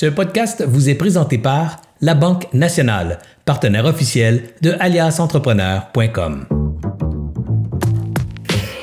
Ce podcast vous est présenté par La Banque Nationale, partenaire officiel de aliasentrepreneur.com.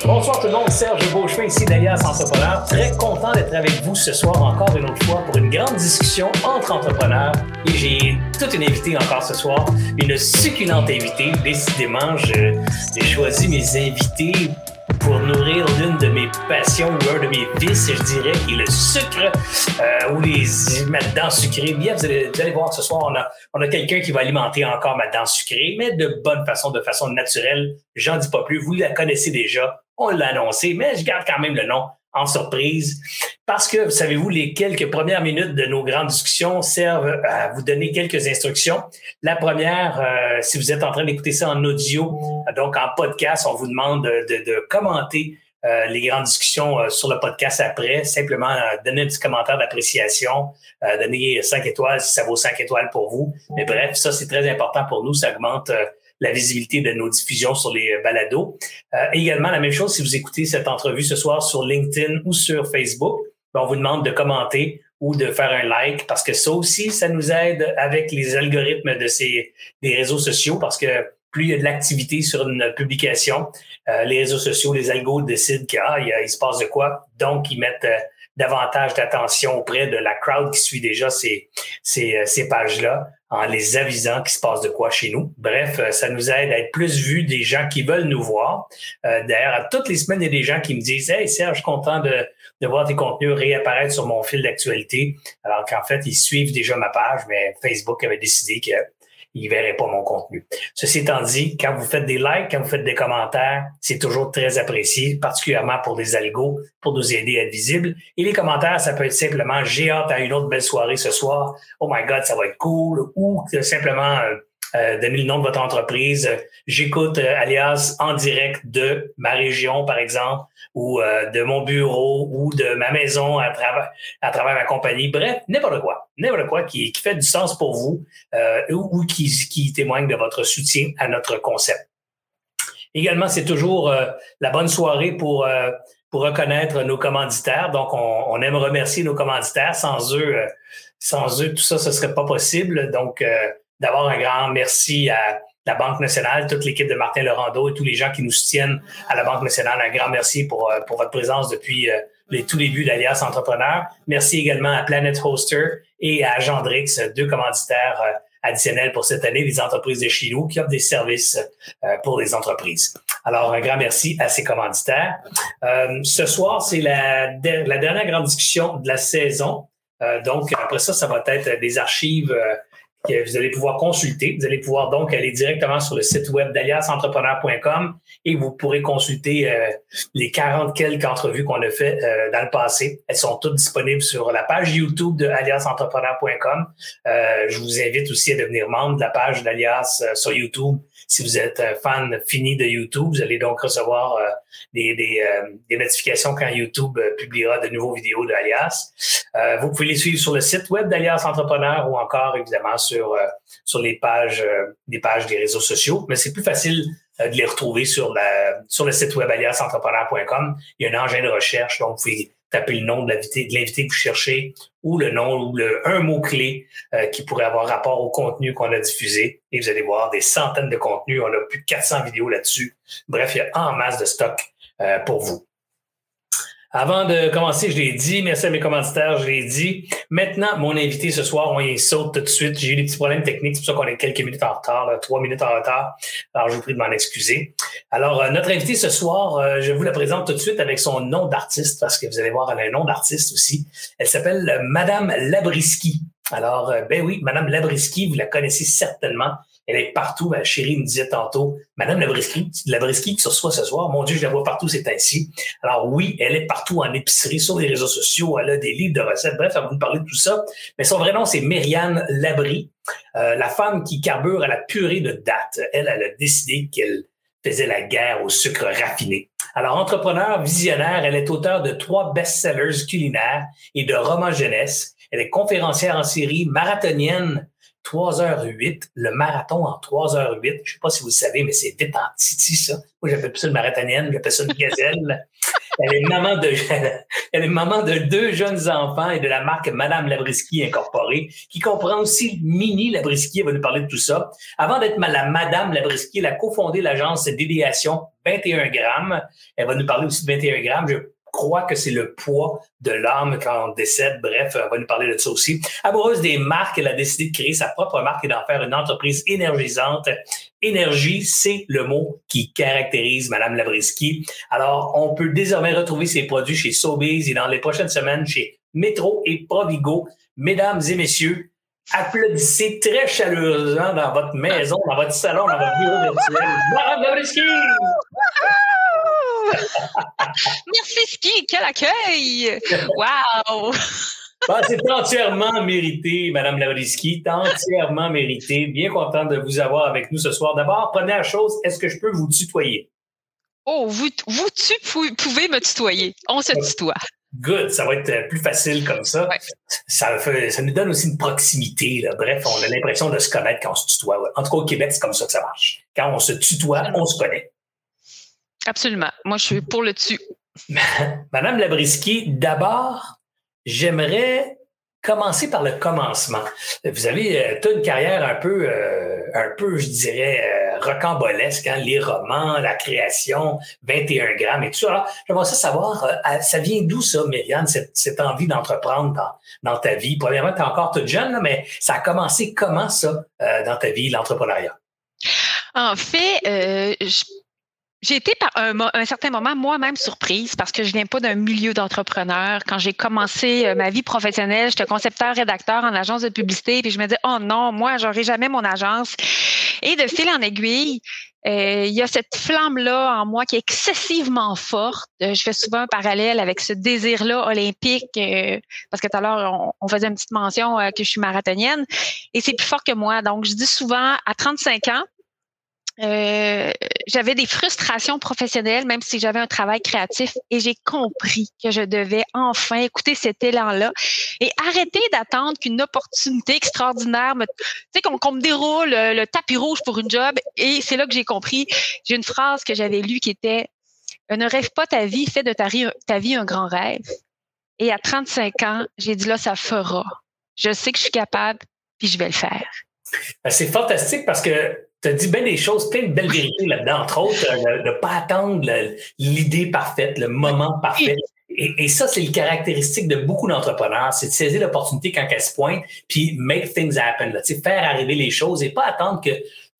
Bonsoir tout le monde, Serge Beauchemin ici d'Alias Entrepreneur. Très content d'être avec vous ce soir encore une autre fois pour une grande discussion entre entrepreneurs. Et j'ai toute une invitée encore ce soir, une succulente invitée. Décidément, j'ai choisi mes invités pour nourrir l'une de mes passions ou un de mes vices, je dirais, qui est le sucre euh, ou les ma dent sucrée. Bien, vous allez, voir ce soir, on a, on a quelqu'un qui va alimenter encore ma dent sucrée, mais de bonne façon, de façon naturelle. J'en dis pas plus. Vous la connaissez déjà. On l'a annoncé, mais je garde quand même le nom surprise. Parce que, savez-vous, les quelques premières minutes de nos grandes discussions servent à vous donner quelques instructions. La première, euh, si vous êtes en train d'écouter ça en audio, donc en podcast, on vous demande de, commenter euh, les grandes discussions euh, sur le podcast après. Simplement donner un petit commentaire d'appréciation, donner cinq étoiles si ça vaut cinq étoiles pour vous. Mais bref, ça, c'est très important pour nous. Ça augmente la visibilité de nos diffusions sur les euh, balados. Euh, également, la même chose si vous écoutez cette entrevue ce soir sur LinkedIn ou sur Facebook, ben, on vous demande de commenter ou de faire un like parce que ça aussi, ça nous aide avec les algorithmes de ces des réseaux sociaux parce que plus il y a de l'activité sur une publication, euh, les réseaux sociaux, les algos décident qu'il ah, il, se passe de quoi, donc ils mettent davantage d'attention auprès de la crowd qui suit déjà ces, ces, ces pages-là en les avisant qu'il se passe de quoi chez nous. Bref, euh, ça nous aide à être plus vus des gens qui veulent nous voir. Euh, D'ailleurs, toutes les semaines, il y a des gens qui me disent Hey Serge, content de, de voir tes contenus réapparaître sur mon fil d'actualité. Alors qu'en fait, ils suivent déjà ma page, mais Facebook avait décidé que il verrait pas mon contenu. Ceci étant dit, quand vous faites des likes, quand vous faites des commentaires, c'est toujours très apprécié, particulièrement pour des algos, pour nous aider à être visibles. Et les commentaires, ça peut être simplement j'ai hâte à une autre belle soirée ce soir. Oh my God, ça va être cool. Ou simplement euh, euh, donner le nom de votre entreprise. J'écoute euh, alias en direct de ma région, par exemple, ou euh, de mon bureau, ou de ma maison à travers, à travers ma compagnie. Bref, n'importe quoi. N'importe quoi qui, qui, fait du sens pour vous ou, qui, qui témoigne de votre soutien à notre concept. Également, c'est toujours la bonne soirée pour pour reconnaître nos commanditaires. Donc, on, on, aime remercier nos commanditaires. Sans eux, sans eux, tout ça, ce serait pas possible. Donc, D'abord, un grand merci à la Banque nationale, toute l'équipe de Martin Laurando et tous les gens qui nous soutiennent à la Banque nationale. Un grand merci pour, euh, pour votre présence depuis euh, les tout débuts d'Alias Entrepreneur. Merci également à Planet Hoster et à Gendrix, deux commanditaires euh, additionnels pour cette année, des entreprises de chez nous qui offrent des services pour les entreprises. Alors, un grand merci à ces commanditaires. ce soir, c'est la, la dernière grande discussion de la saison. donc, après ça, ça va être des archives que vous allez pouvoir consulter. Vous allez pouvoir donc aller directement sur le site web d'aliasentrepreneur.com et vous pourrez consulter euh, les 40 quelques entrevues qu'on a fait euh, dans le passé. Elles sont toutes disponibles sur la page YouTube de aliasentrepreneur.com. Euh, je vous invite aussi à devenir membre de la page d'Alias sur YouTube si vous êtes fan fini de YouTube. Vous allez donc recevoir des, des, des, notifications quand YouTube publiera de nouveaux vidéos d'Alias. vous pouvez les suivre sur le site web d'Alias Entrepreneur ou encore évidemment sur, euh, sur les pages, euh, des pages des réseaux sociaux, mais c'est plus facile euh, de les retrouver sur, la, sur le site web aliasentrepreneur.com. Il y a un engin de recherche, donc vous pouvez taper le nom de l'invité, que vous cherchez ou le nom ou le, un mot-clé qui pourrait avoir rapport au contenu qu'on a diffusé. Et vous allez voir des centaines de contenus. On a plus de 400 vidéos là-dessus. Bref, il y a en masse de stock pour vous. Avant de commencer, je l'ai dit, merci à mes commanditaires, je l'ai dit. Maintenant, mon invité ce soir, on y saute tout de suite. J'ai eu des petits problèmes techniques, c'est pour ça qu'on est quelques minutes en retard, trois minutes en retard. Alors, je vous prie de m'en excuser. Alors, euh, notre invité ce soir, euh, je vous la présente tout de suite avec son nom d'artiste, parce que vous allez voir, elle a un nom d'artiste aussi. Elle s'appelle euh, Madame Labriski. Alors, ben oui, Madame Labriski, vous la connaissez certainement. Elle est partout. Ma chérie me disait tantôt, Madame Labrisky, Labrisky qui se reçoit ce soir, mon Dieu, je la vois partout c'est ainsi. Alors oui, elle est partout en épicerie, sur les réseaux sociaux, elle a des livres de recettes. Bref, elle va nous parler de tout ça. Mais son vrai nom, c'est Myriane Labry, euh, la femme qui carbure à la purée de date. Elle, elle a décidé qu'elle faisait la guerre au sucre raffiné. Alors, entrepreneur, visionnaire, elle est auteure de trois best-sellers culinaires et de romans jeunesse. Elle est conférencière en série, marathonienne, 3h08, le marathon en 3h08. Je sais pas si vous le savez, mais c'est vite en titi, ça. Moi, j'appelle ça une marathonienne, j'appelle ça une gazelle. elle est maman de, elle est maman de deux jeunes enfants et de la marque Madame Labriski Incorporée, qui comprend aussi Mini Labriski. Elle va nous parler de tout ça. Avant d'être la Madame Labriski, elle a cofondé l'agence d'idéation 21 grammes. Elle va nous parler aussi de 21 grammes. Je croit que c'est le poids de l'âme quand on décède. Bref, on va nous parler de ça aussi. Amoureuse des marques, elle a décidé de créer sa propre marque et d'en faire une entreprise énergisante. Énergie, c'est le mot qui caractérise Madame Labriski. Alors, on peut désormais retrouver ses produits chez Sobeys et dans les prochaines semaines chez Metro et Provigo. Mesdames et messieurs, applaudissez très chaleureusement dans votre maison, dans votre salon, dans votre bureau virtuel. Madame Labriski! Merci Ski, quel accueil! Wow! Ah, c'est entièrement mérité, Madame Lavriski, entièrement mérité. Bien content de vous avoir avec nous ce soir. D'abord, première chose, est-ce que je peux vous tutoyer? Oh, vous, vous tu pouvez me tutoyer. On se tutoie. Good, ça va être plus facile comme ça. Ça, ça nous donne aussi une proximité. Bref, on a l'impression de se connaître quand on se tutoie. En tout cas, au Québec, c'est comme ça que ça marche. Quand on se tutoie, on se connaît. Absolument. Moi, je suis pour le dessus. Madame Labriski, d'abord, j'aimerais commencer par le commencement. Vous avez euh, une carrière un peu, euh, un peu, je dirais, euh, rocambolesque, hein, les romans, la création, 21 grammes et tout ça. Alors, j'aimerais ça savoir, ça vient d'où ça, Myriam, cette, envie d'entreprendre dans, ta vie? Premièrement, tu es encore toute jeune, mais ça a commencé comment ça dans ta vie, l'entrepreneuriat? En fait, je j'ai été par un, certain moment moi-même surprise parce que je viens pas d'un milieu d'entrepreneur. Quand j'ai commencé euh, ma vie professionnelle, j'étais concepteur-rédacteur en agence de publicité, puis je me disais oh non, moi j'aurai jamais mon agence. Et de fil en aiguille, euh, il y a cette flamme-là en moi qui est excessivement forte. Euh, je fais souvent un parallèle avec ce désir-là olympique, parce que tout à l'heure, on, on, faisait une petite mention que je suis marathonienne, et c'est plus fort que moi. Donc, je dis souvent, à 35 ans, euh, j'avais des frustrations professionnelles, même si j'avais un travail créatif, et j'ai compris que je devais enfin écouter cet élan-là et arrêter d'attendre qu'une opportunité extraordinaire me, tu sais, qu'on me déroule le, tapis rouge pour une job. Et c'est là que j'ai compris. J'ai une phrase que j'avais lue qui était "Ne rêve pas ta vie, fais de ta, ta vie un grand rêve." Et à 35 ans, j'ai dit là, ça fera. Je sais que je suis capable, puis je vais le faire. Ben, c'est fantastique parce que tu as dit bien des choses, plein de belles vérités là-dedans, entre autres, euh, de ne pas attendre l'idée parfaite, le moment parfait. Et, ça, c'est le caractéristique de beaucoup d'entrepreneurs, c'est de saisir l'opportunité quand elle se pointe, puis make things happen, là, faire arriver les choses et pas attendre que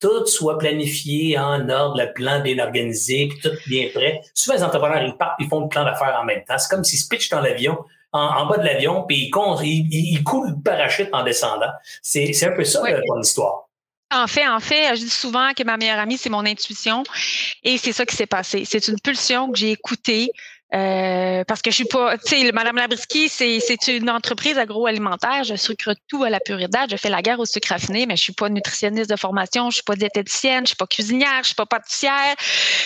tout soit planifié en ordre, le plan bien organisé, puis tout bien prêt. Souvent, les entrepreneurs, ils partent, ils font le plan d'affaires en même temps. C'est comme s'ils se pitchent dans l'avion, en, bas de l'avion, puis ils, ils, coulent le parachute en descendant. C'est un peu ça, ton histoire. En fait, en fait, je dis souvent que ma meilleure amie, c'est mon intuition. Et c'est ça qui s'est passé. C'est une pulsion que j'ai écoutée. Euh, parce que je suis pas, tu sais, Madame Labriski, c'est, une entreprise agroalimentaire. Je sucre tout à la pure date. Je fais la guerre au sucre raffiné, mais je suis pas nutritionniste de formation. Je suis pas diététicienne. Je suis pas cuisinière. Je suis pas pâtissière.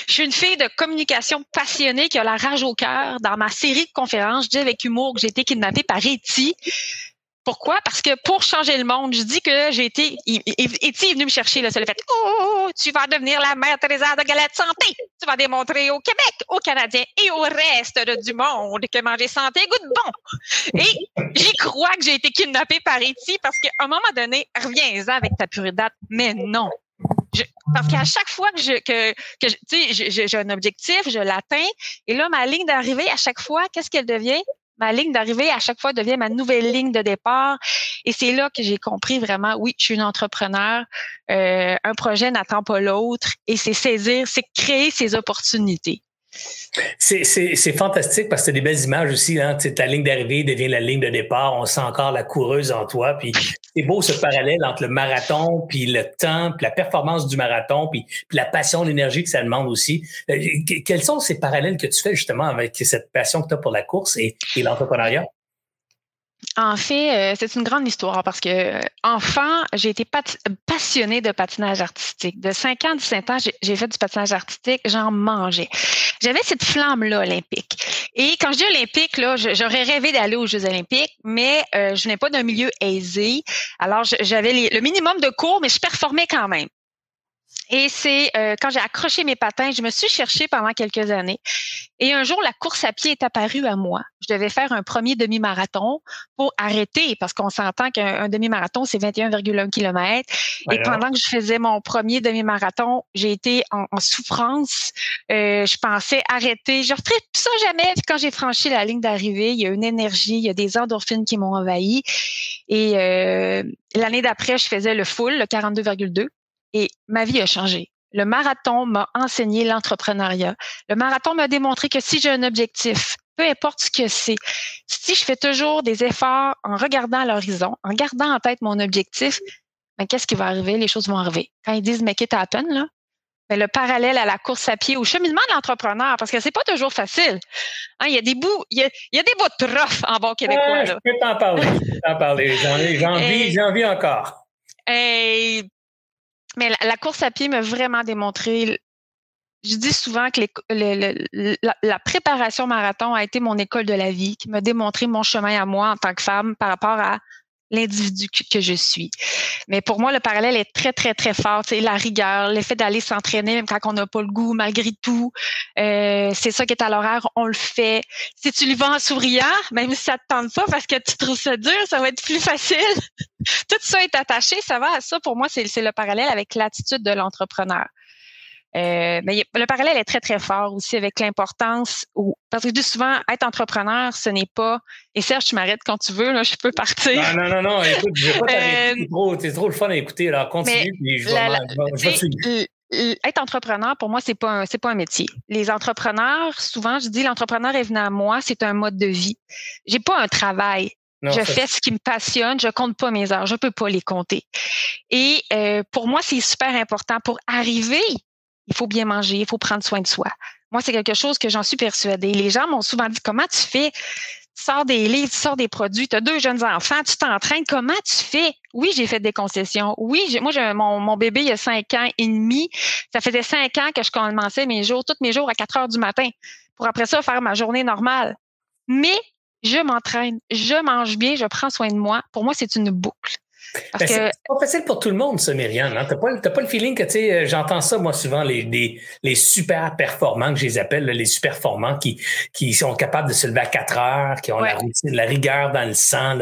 Je suis une fille de communication passionnée qui a la rage au cœur. Dans ma série de conférences, je dis avec humour que j'ai été kidnappée par Eti. Pourquoi? Parce que pour changer le monde, je dis que j'ai été. Eti est venu me chercher, là, ça le fait. Oh, tu vas devenir la mère Teresa de Galette Santé. Tu vas démontrer au Québec, aux Canadiens et au reste du monde que manger santé goûte bon. Et j'y crois que j'ai été kidnappée par Eti parce qu'à un moment donné, reviens-en avec ta pure date. Mais non. parce qu'à chaque fois que je que tu sais j'ai un objectif, je l'atteins et là ma ligne d'arrivée à chaque fois, qu'est-ce qu'elle devient? Ma ligne d'arrivée à chaque fois devient ma nouvelle ligne de départ. Et c'est là que j'ai compris vraiment, oui, je suis une entrepreneur. Euh, un projet n'attend pas l'autre. Et c'est saisir, c'est créer ces opportunités. C'est fantastique parce que c'est des belles images aussi. Hein? Ta ligne d'arrivée devient la ligne de départ. On sent encore la coureuse en toi. Puis c'est beau ce parallèle entre le marathon, puis le temps, puis la performance du marathon, puis, la passion, l'énergie que ça demande aussi. Euh, quels sont ces parallèles que tu fais justement avec cette passion que tu as pour la course et l'entrepreneuriat? En fait, euh, c'est une grande histoire parce que euh, enfant, j'ai été passionnée de patinage artistique. De 5 ans, 17 ans, j'ai fait du patinage artistique, j'en mangeais. J'avais cette flamme-là olympique. Et quand je dis olympique, là, j'aurais rêvé d'aller aux Jeux olympiques, mais euh, je n'ai pas d'un milieu aisé. Alors, j'avais le minimum de cours, mais je performais quand même. Et c'est euh, quand j'ai accroché mes patins, je me suis cherchée pendant quelques années. Et un jour, la course à pied est apparue à moi. Je devais faire un premier demi-marathon pour arrêter, parce qu'on s'entend qu'un demi-marathon, c'est 21,1 km. Et pendant que je faisais mon premier demi-marathon, j'ai été en, souffrance. Euh, je pensais arrêter. Je ne referai ça jamais. quand j'ai franchi la ligne d'arrivée, il y a une énergie, il y a des endorphines qui m'ont envahi. Et euh, l'année d'après, je faisais le full, le 42,2 et ma vie a changé. Le marathon m'a enseigné l'entrepreneuriat. Le marathon m'a démontré que si j'ai un objectif, peu importe ce que c'est, si je fais toujours des efforts en regardant l'horizon, en gardant en tête mon objectif, ben, qu'est-ce qui va arriver? Les choses vont arriver. Quand ils disent make it happen, là, ben, le parallèle à la course à pied, au cheminement de l'entrepreneur, parce que c'est pas toujours facile. Hein, il y a des bouts, il y a, il y a des bouts de rough en bon québécois. je peux t'en parler. t'en parler. J'en ai, j'en vis, j'en vis encore. Et mais la, course à pied m'a vraiment démontré. Je dis souvent que la, préparation marathon a été mon école de la vie, qui m'a démontré mon chemin à moi en tant que femme par rapport à l'individu que je suis. Mais pour moi, le parallèle est très, très, très fort. C'est la rigueur, l'effet d'aller s'entraîner même quand on n'a pas le goût, malgré tout. Euh, c'est ça qui est à l'horaire, on le fait. Si tu lui vas en souriant, même si ça te tente pas parce que tu trouves ça dur, ça va être plus facile. tout ça est attaché, ça va à ça. Pour moi, c'est le parallèle avec l'attitude de l'entrepreneur. Euh, mais le parallèle est très, très fort aussi avec l'importance, parce que je dis souvent, être entrepreneur, ce n'est pas, et Serge, tu m'arrêtes quand tu veux, là, je peux partir. Non, non, non, non, écoute, je vais pas t'arrêter, euh, c'est trop, le fun à écouter, alors continue, puis je vais, être entrepreneur, pour moi, c'est pas c'est pas un métier. Les entrepreneurs, souvent, je dis, l'entrepreneur est venu à moi, c'est un mode de vie. J'ai pas un travail. je fais ce qui me passionne, je compte pas mes heures, je peux pas les compter. Et euh, pour moi, c'est super important pour arriver il faut bien manger, il faut prendre soin de soi. Moi, c'est quelque chose que j'en suis persuadée. Les gens m'ont souvent dit comment tu fais? Tu sors des livres, tu sors des produits, tu as deux jeunes enfants, tu t'entraînes, comment tu fais? Oui, j'ai fait des concessions. Oui, moi, mon, mon bébé, il y a cinq ans et demi. Ça faisait cinq ans que je commençais mes jours, tous mes jours à 4 heures du matin pour après ça faire ma journée normale. Mais je m'entraîne, je mange bien, je prends soin de moi. Pour moi, c'est une boucle. Ben, c'est pas facile pour tout le monde, ça, Myriam. Hein? T'as pas, pas le feeling que, tu sais, euh, j'entends ça, moi, souvent, les, les, super performants, que je les appelle, les super performants, qui, qui sont capables de se lever à 4 heures, qui ont la routine, la rigueur dans le sang,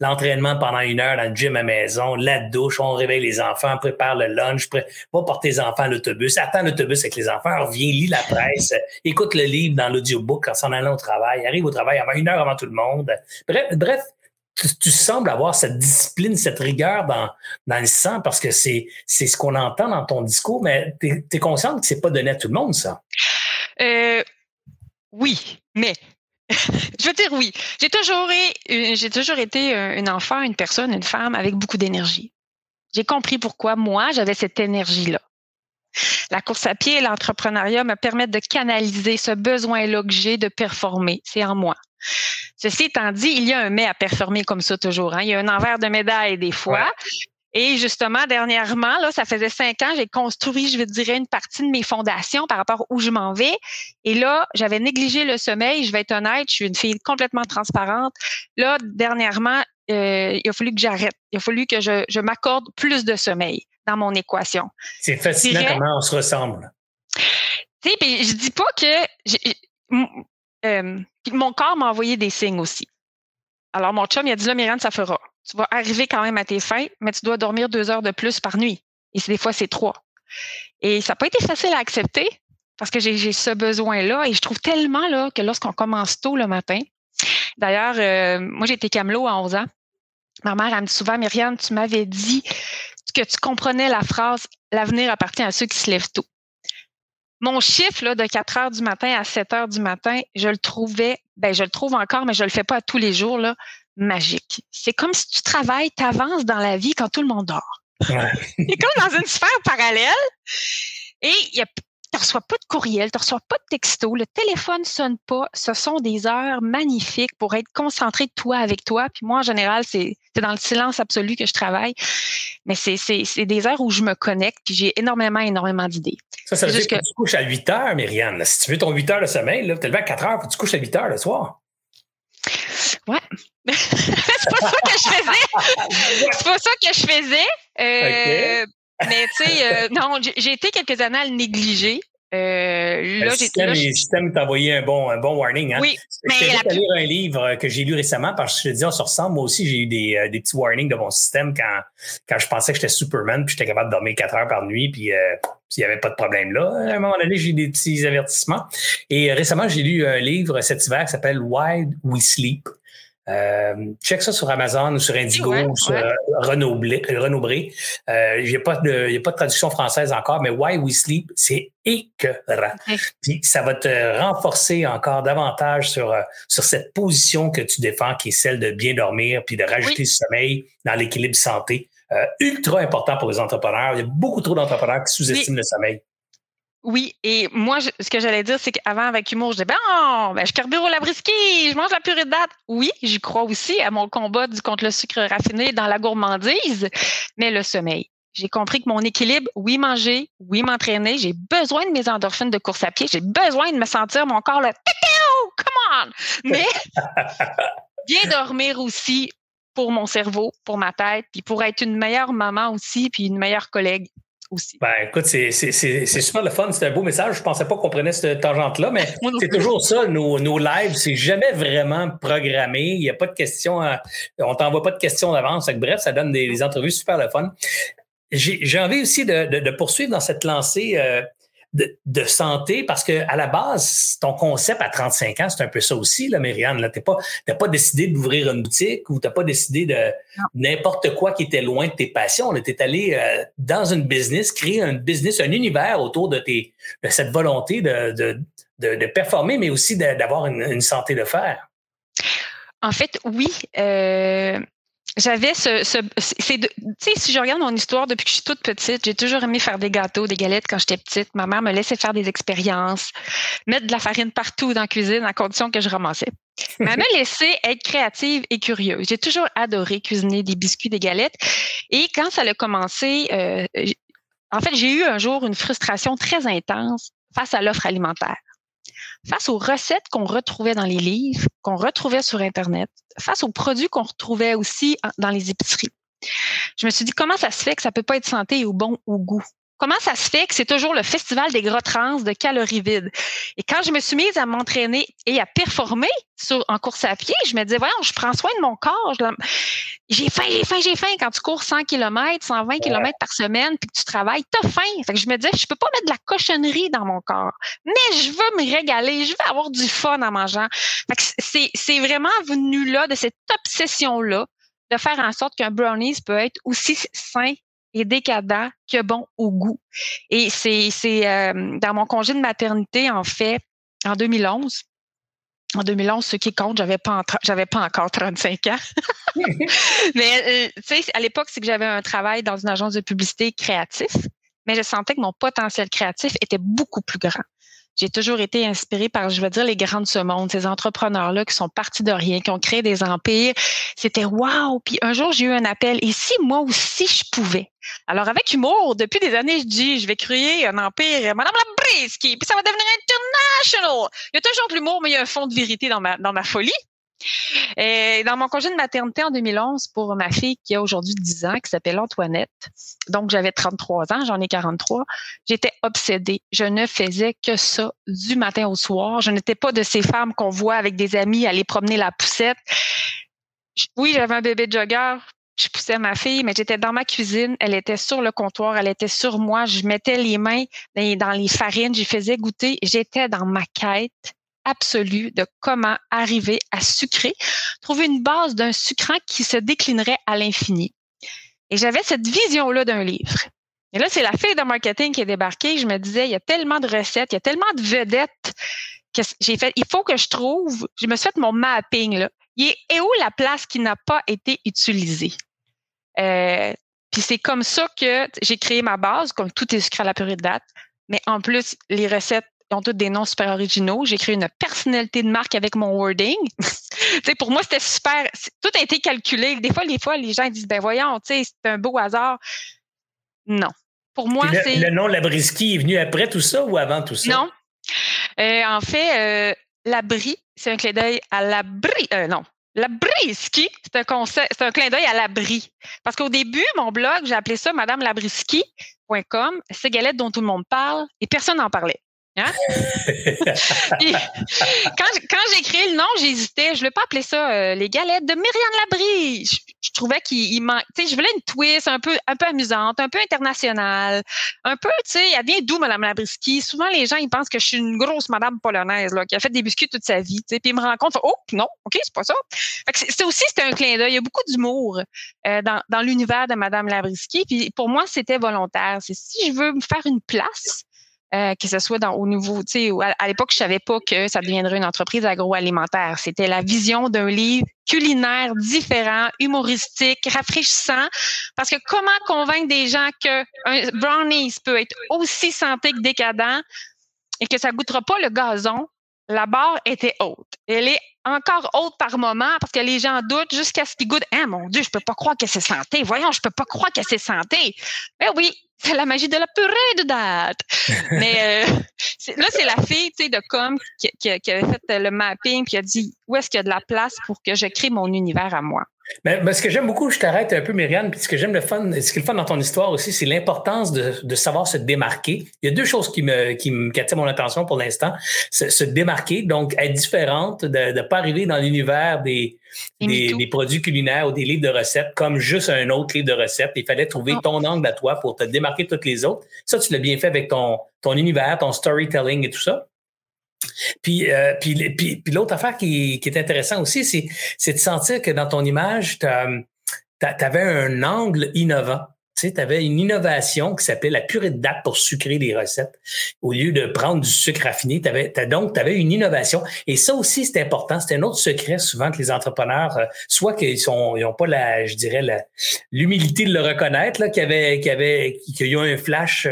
l'entraînement pendant une heure dans le gym à maison, la douche, on réveille les enfants, prépare le lunch, va porter les enfants à l'autobus, attend l'autobus avec les enfants, revient, lit la presse, écoute le livre dans l'audiobook quand s'en allant au travail, arrive au travail avant une heure avant tout le monde. Bref, bref tu, sembles avoir cette discipline, cette rigueur dans, dans le sang parce que c'est, ce qu'on entend dans ton discours, mais tu es, consciente que c'est pas donné à tout le monde, ça? Euh, oui, mais je veux dire oui. J'ai toujours, j'ai toujours été une enfant, une personne, une femme avec beaucoup d'énergie. J'ai compris pourquoi moi, j'avais cette énergie-là. La course à pied et l'entrepreneuriat me permettent de canaliser ce besoin-là que j'ai de performer. C'est en moi. Ceci étant dit, il y a un mais à performer comme ça toujours. Hein. Il y a un envers de médaille des fois. Et justement, dernièrement, là, ça faisait cinq ans, j'ai construit, je dirais, une partie de mes fondations par rapport où je m'en vais. Et là, j'avais négligé le sommeil. Je vais être honnête, je suis une fille complètement transparente. Là, dernièrement, euh, il a fallu que j'arrête. Il a fallu que je, je m'accorde plus de sommeil dans mon équation. C'est fascinant comment on se ressemble. Tu sais, je dis pas que euh, mon corps m'a envoyé des signes aussi. Alors, mon chum, il a dit là, Myriam, ça fera. Tu vas arriver quand même à tes fins, mais tu dois dormir deux heures de plus par nuit. Et des fois, c'est trois. Et ça n'a pas été facile à accepter parce que j'ai ce besoin-là. Et je trouve tellement là, que lorsqu'on commence tôt le matin, d'ailleurs, euh, moi, j'ai été camelot à 11 ans. Ma mère, elle me dit souvent, Myriam, tu m'avais dit que tu comprenais la phrase L'avenir appartient à ceux qui se lèvent tôt. Mon chiffre là, de 4 heures du matin à 7 heures du matin, je le trouvais, ben je le trouve encore, mais je le fais pas tous les jours, là, magique. C'est comme si tu travailles, tu avances dans la vie quand tout le monde dort. Ouais. C'est comme dans une sphère parallèle. Et il y a tu reçois pas de courriel, tu reçois pas de texto, le téléphone sonne pas. Ce sont des heures magnifiques pour être concentré de toi avec toi. Puis moi, en général, c'est dans le silence absolu que je travaille. Mais c'est des heures où je me connecte, puis j'ai énormément, énormément d'idées. Ça, ça veut dire que... tu couches à 8 heures, Myriam. Si tu veux ton 8 heures de sommeil, tu es levé à 4 heures, puis tu couches à 8 heures le soir. Ouais. c'est pas ça que je faisais. c'est pas ça que je faisais. Euh, Mais tu sais, non, j'ai été quelques années à le négliger. Euh, le système, système t'a envoyé un bon, un bon warning. Hein? Oui, mais je la... lire un livre que j'ai lu récemment parce que je te dis, on se ressemble. Moi aussi, j'ai eu des, euh, des, petits warnings de mon système quand, quand je pensais que j'étais Superman puis j'étais capable de dormir 4 heures par nuit puis euh, il n'y avait pas de problème là. À un moment donné, j'ai eu des petits avertissements. Et récemment, j'ai lu un livre cet hiver qui s'appelle Why We Sleep. Euh, check ça sur Amazon ou sur Indigo ou sur ouais. Renaud, euh, il n'y a, pas de, pas de traduction française encore, mais Why We Sleep, c'est écœurant. Puis ça va te renforcer encore davantage sur, euh, sur cette position que tu défends, qui est celle de bien dormir, puis de rajouter du sommeil dans l'équilibre santé. ultra important pour les entrepreneurs. Il y a beaucoup trop d'entrepreneurs qui sous-estiment le sommeil. Oui, et moi, ce que j'allais dire, c'est qu'avant, avec humour, je disais, ben, ben je carbure au labriski, je mange la purée de date. Oui, j'y crois aussi à mon combat du contre le sucre raffiné dans la gourmandise, mais le sommeil. J'ai compris que mon équilibre, oui, manger, oui, m'entraîner, j'ai besoin de mes endorphines de course à pied, j'ai besoin de me sentir mon corps le come on! Mais bien dormir aussi pour mon cerveau, pour ma tête, puis pour être une meilleure maman aussi, puis une meilleure collègue aussi. Ben, écoute, c'est super le fun. C'est un beau message. Je ne pensais pas qu'on prenait cette tangente-là, mais c'est toujours ça, nos, nos lives. C'est jamais vraiment programmé. Il n'y a pas de questions. on t'envoie pas de questions d'avance. Bref, ça donne des, entrevues super le fun. J'ai envie aussi de, de, poursuivre dans cette lancée. Euh, de, santé parce que à la base, ton concept à 35 ans, c'est un peu ça aussi, là, Myriam. Tu n'as pas, pas décidé d'ouvrir une boutique ou tu n'as pas décidé de n'importe quoi qui était loin de tes passions. Tu es allé euh, dans une business, créer un business, un univers autour de, tes, de cette volonté de, de, de, performer, mais aussi d'avoir une, une, santé de fer. En fait, oui. Euh, j'avais ce, ce c'est tu sais si je regarde mon histoire depuis que je suis toute petite, j'ai toujours aimé faire des gâteaux, des galettes quand j'étais petite. Ma mère me laissait faire des expériences, mettre de la farine partout dans la cuisine à condition que je ramassais. Mais elle m'a laissé être créative et curieuse. J'ai toujours adoré cuisiner des biscuits, des galettes. Et quand ça a commencé, euh, en fait, j'ai eu un jour une frustration très intense face à l'offre alimentaire face aux recettes qu'on retrouvait dans les livres, qu'on retrouvait sur Internet, face aux produits qu'on retrouvait aussi dans les épiceries. Je me suis dit, comment ça se fait que ça peut pas être santé ou bon au goût? Comment ça se fait que c'est toujours le festival des gros trans de calories vides? Et quand je me suis mise à m'entraîner et à performer sur, en course à pied, je me disais, voyons, je prends soin de mon corps. J'ai faim, j'ai faim, j'ai faim. Quand tu cours 100 km, 120 km par semaine, puis que tu travailles, t'as faim. Fait que je me disais, je peux pas mettre de la cochonnerie dans mon corps, mais je veux me régaler, je veux avoir du fun en mangeant. Fait que c'est, c'est vraiment venu là, de cette obsession-là, de faire en sorte qu'un brownies peut être aussi sain et décadent que bon au goût. Et c'est, c'est euh, dans mon congé de maternité, en fait, en 2011. En 2011, ce qui compte, j'avais pas j'avais pas encore 35 ans. mais euh, tu sais, à l'époque, c'est que j'avais un travail dans une agence de publicité créatif, mais je sentais que mon potentiel créatif était beaucoup plus grand j'ai toujours été inspirée par, je veux dire, les grands de ce monde, ces entrepreneurs-là qui sont partis de rien, qui ont créé des empires. C'était wow! Puis un jour, j'ai eu un appel. Et si moi aussi je pouvais? Alors, avec humour, depuis des années, je dis, je vais créer un empire, Madame Labriski, puis ça va devenir international. Il y a toujours de l'humour, mais il y a un fond de vérité dans ma, dans ma folie. Et dans mon congé de maternité en 2011 pour ma fille qui a aujourd'hui 10 ans, qui s'appelle Antoinette, donc j'avais 33 ans, j'en ai 43, j'étais obsédée. Je ne faisais que ça du matin au soir. Je n'étais pas de ces femmes qu'on voit avec des amis aller promener la poussette. Oui, j'avais un bébé jogger, je poussais ma fille, mais j'étais dans ma cuisine, elle était sur le comptoir, elle était sur moi, je mettais les mains dans les farines, j'y faisais goûter, j'étais dans ma quête absolue de comment arriver à sucrer, trouver une base d'un sucrant qui se déclinerait à l'infini. Et j'avais cette vision-là d'un livre. Et là, c'est la fille de marketing qui est débarquée. Je me disais, il y a tellement de recettes, il y a tellement de vedettes que j'ai fait, il faut que je trouve, je me suis fait mon mapping, là. Et où la place qui n'a pas été utilisée? Euh, puis c'est comme ça que j'ai créé ma base, comme tout est sucré à la purée de date. Mais en plus, les recettes ont tous des noms super originaux. J'ai créé une personnalité de marque avec mon wording. pour moi, c'était super. Tout a été calculé. Des fois, les fois, les gens disent, ben voyons, c'est un beau hasard. Non. Pour moi, c'est. Le nom Labriski est venu après tout ça ou avant tout ça? Non. Euh, en fait, euh, l'abri, c'est un clé d'œil à l'abri. Euh, non. La Briski, c'est un concept, c'est un clin d'œil à l'abri. Parce qu'au début, mon blog, j'ai appelé ça Madame Labriski.com, ces galettes dont tout le monde parle, et personne n'en parlait. Hein? quand, quand j'ai créé le nom, j'hésitais. Je ne voulais pas appeler ça euh, les galettes de Myriam Labrie. Je, trouvais qu'il manque. Je voulais une twist un peu, un peu amusante, un peu internationale. Un peu, tu sais, elle vient d'où, Mme Labriski? Souvent, les gens, ils pensent que je suis une grosse madame polonaise là, qui a fait des biscuits toute sa vie. Puis ils me rencontrent, oh, non, OK, c'est pas ça. C'est aussi, c'était un clin d'œil. Il y a beaucoup d'humour euh, dans, dans l'univers de Mme Labriski. Puis pour moi, c'était volontaire. C'est si je veux me faire une place, euh, que ce soit dans, au niveau, tu sais, à, l'époque, je savais pas que ça deviendrait une entreprise agroalimentaire. C'était la vision d'un livre culinaire différent, humoristique, rafraîchissant. Parce que comment convaincre des gens que un brownies peut être aussi santé que décadent et que ça goûtera pas le gazon? La barre était haute. Elle est encore haute par moment parce que les gens doutent jusqu'à ce qu'ils goûtent. Ah, mon Dieu, je peux pas croire que c'est santé. Voyons, je peux pas croire que c'est santé. Mais oui, c'est la magie de la purée de date. Mais euh, là, c'est la fille de com qui, qui, avait fait le mapping puis a dit où est-ce qu'il y a de la place pour que je crée mon univers à moi? Mais, ce que j'aime beaucoup, je t'arrête un peu, Myriam, puis ce que j'aime le fun, ce qui est le fun dans ton histoire aussi, c'est l'importance de, de, savoir se démarquer. Il y a deux choses qui me, qui me attirent mon attention pour l'instant. Se, démarquer, donc être différente, de ne pas arriver dans l'univers des, des, des, produits culinaires ou des livres de recettes comme juste un autre livre de recettes. Il fallait trouver ton angle à toi pour te démarquer de toutes les autres. Ça, tu l'as bien fait avec ton, ton univers, ton storytelling et tout ça. Puis, euh, puis, l'autre affaire qui, qui est intéressant aussi, c'est, c'est de sentir que dans ton image, tu avais un angle innovant tu avais une innovation qui s'appelait la purée de date pour sucrer les recettes. Au lieu de prendre du sucre raffiné, avais, donc tu avais une innovation. Et ça aussi, c'est important. C'est un autre secret souvent que les entrepreneurs, euh, soit qu'ils sont, ils n'ont pas la, je dirais, l'humilité de le reconnaître, là, qu'il y avait, qu'il y avait, qu'il y a un flash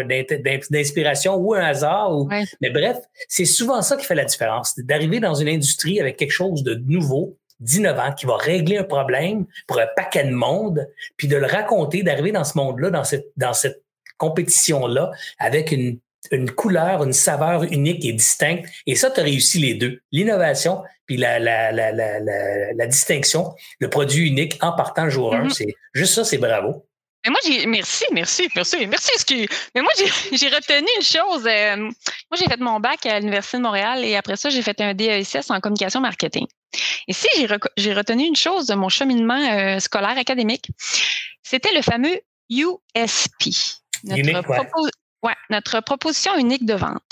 d'inspiration ou un hasard. Ou, Mais bref, c'est souvent ça qui fait la différence. D'arriver dans une industrie avec quelque chose de nouveau, d'innovant qui va régler un problème pour un paquet de monde, puis de le raconter, d'arriver dans ce monde-là, dans cette, dans cette compétition-là, avec une, une couleur, une saveur unique et distincte. Et ça, tu as réussi les deux. L'innovation puis la, la, la, la, la, distinction, le produit unique en partant jour 1. Mm-hmm. C'est juste ça, c'est bravo. Mais moi, j'ai merci, merci, merci, merci. Mais moi, j'ai retenu une chose. Euh, moi, j'ai fait mon bac à l'Université de Montréal et après ça, j'ai fait un DESS en communication marketing. Et si j'ai retenu une chose de mon cheminement euh, scolaire académique, c'était le fameux USP, notre, notre proposition unique de vente.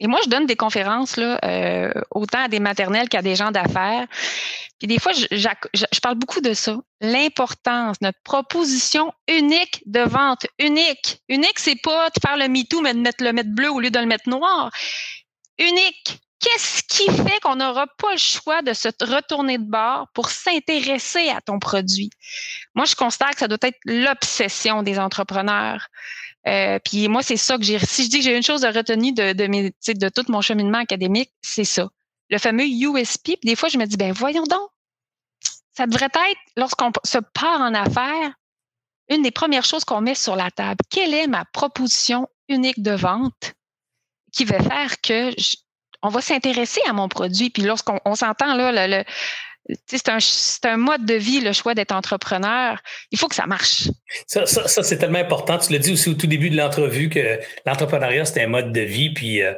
Et moi, je donne des conférences là, euh, autant à des maternelles qu'à des gens d'affaires. Puis des fois, je, parle beaucoup de ça. L'importance, notre proposition unique de vente. Unique. Unique, c'est pas de faire le MeToo, mais de mettre le mettre bleu au lieu de le mettre noir. Unique. Qu'est-ce qui fait qu'on n'aura pas le choix de se retourner de bord pour s'intéresser à ton produit? Moi, je constate que ça doit être l'obsession des entrepreneurs. Euh, puis moi, c'est ça que j'ai. Si je dis que j'ai une chose de retenue de, de, mes, de tout mon cheminement académique, c'est ça. Le fameux USP. Puis des fois, je me dis, ben voyons donc. Ça devrait être, lorsqu'on se part en affaires, une des premières choses qu'on met sur la table. Quelle est ma proposition unique de vente qui va faire que on va s'intéresser à mon produit? Puis lorsqu'on s'entend là, le, c'est un, un, mode de vie, le choix d'être entrepreneur. Il faut que ça marche. Ça, ça, ça c'est tellement important. Tu l'as dit aussi au tout début de l'entrevue que l'entrepreneuriat, c'est un mode de vie. Puis euh,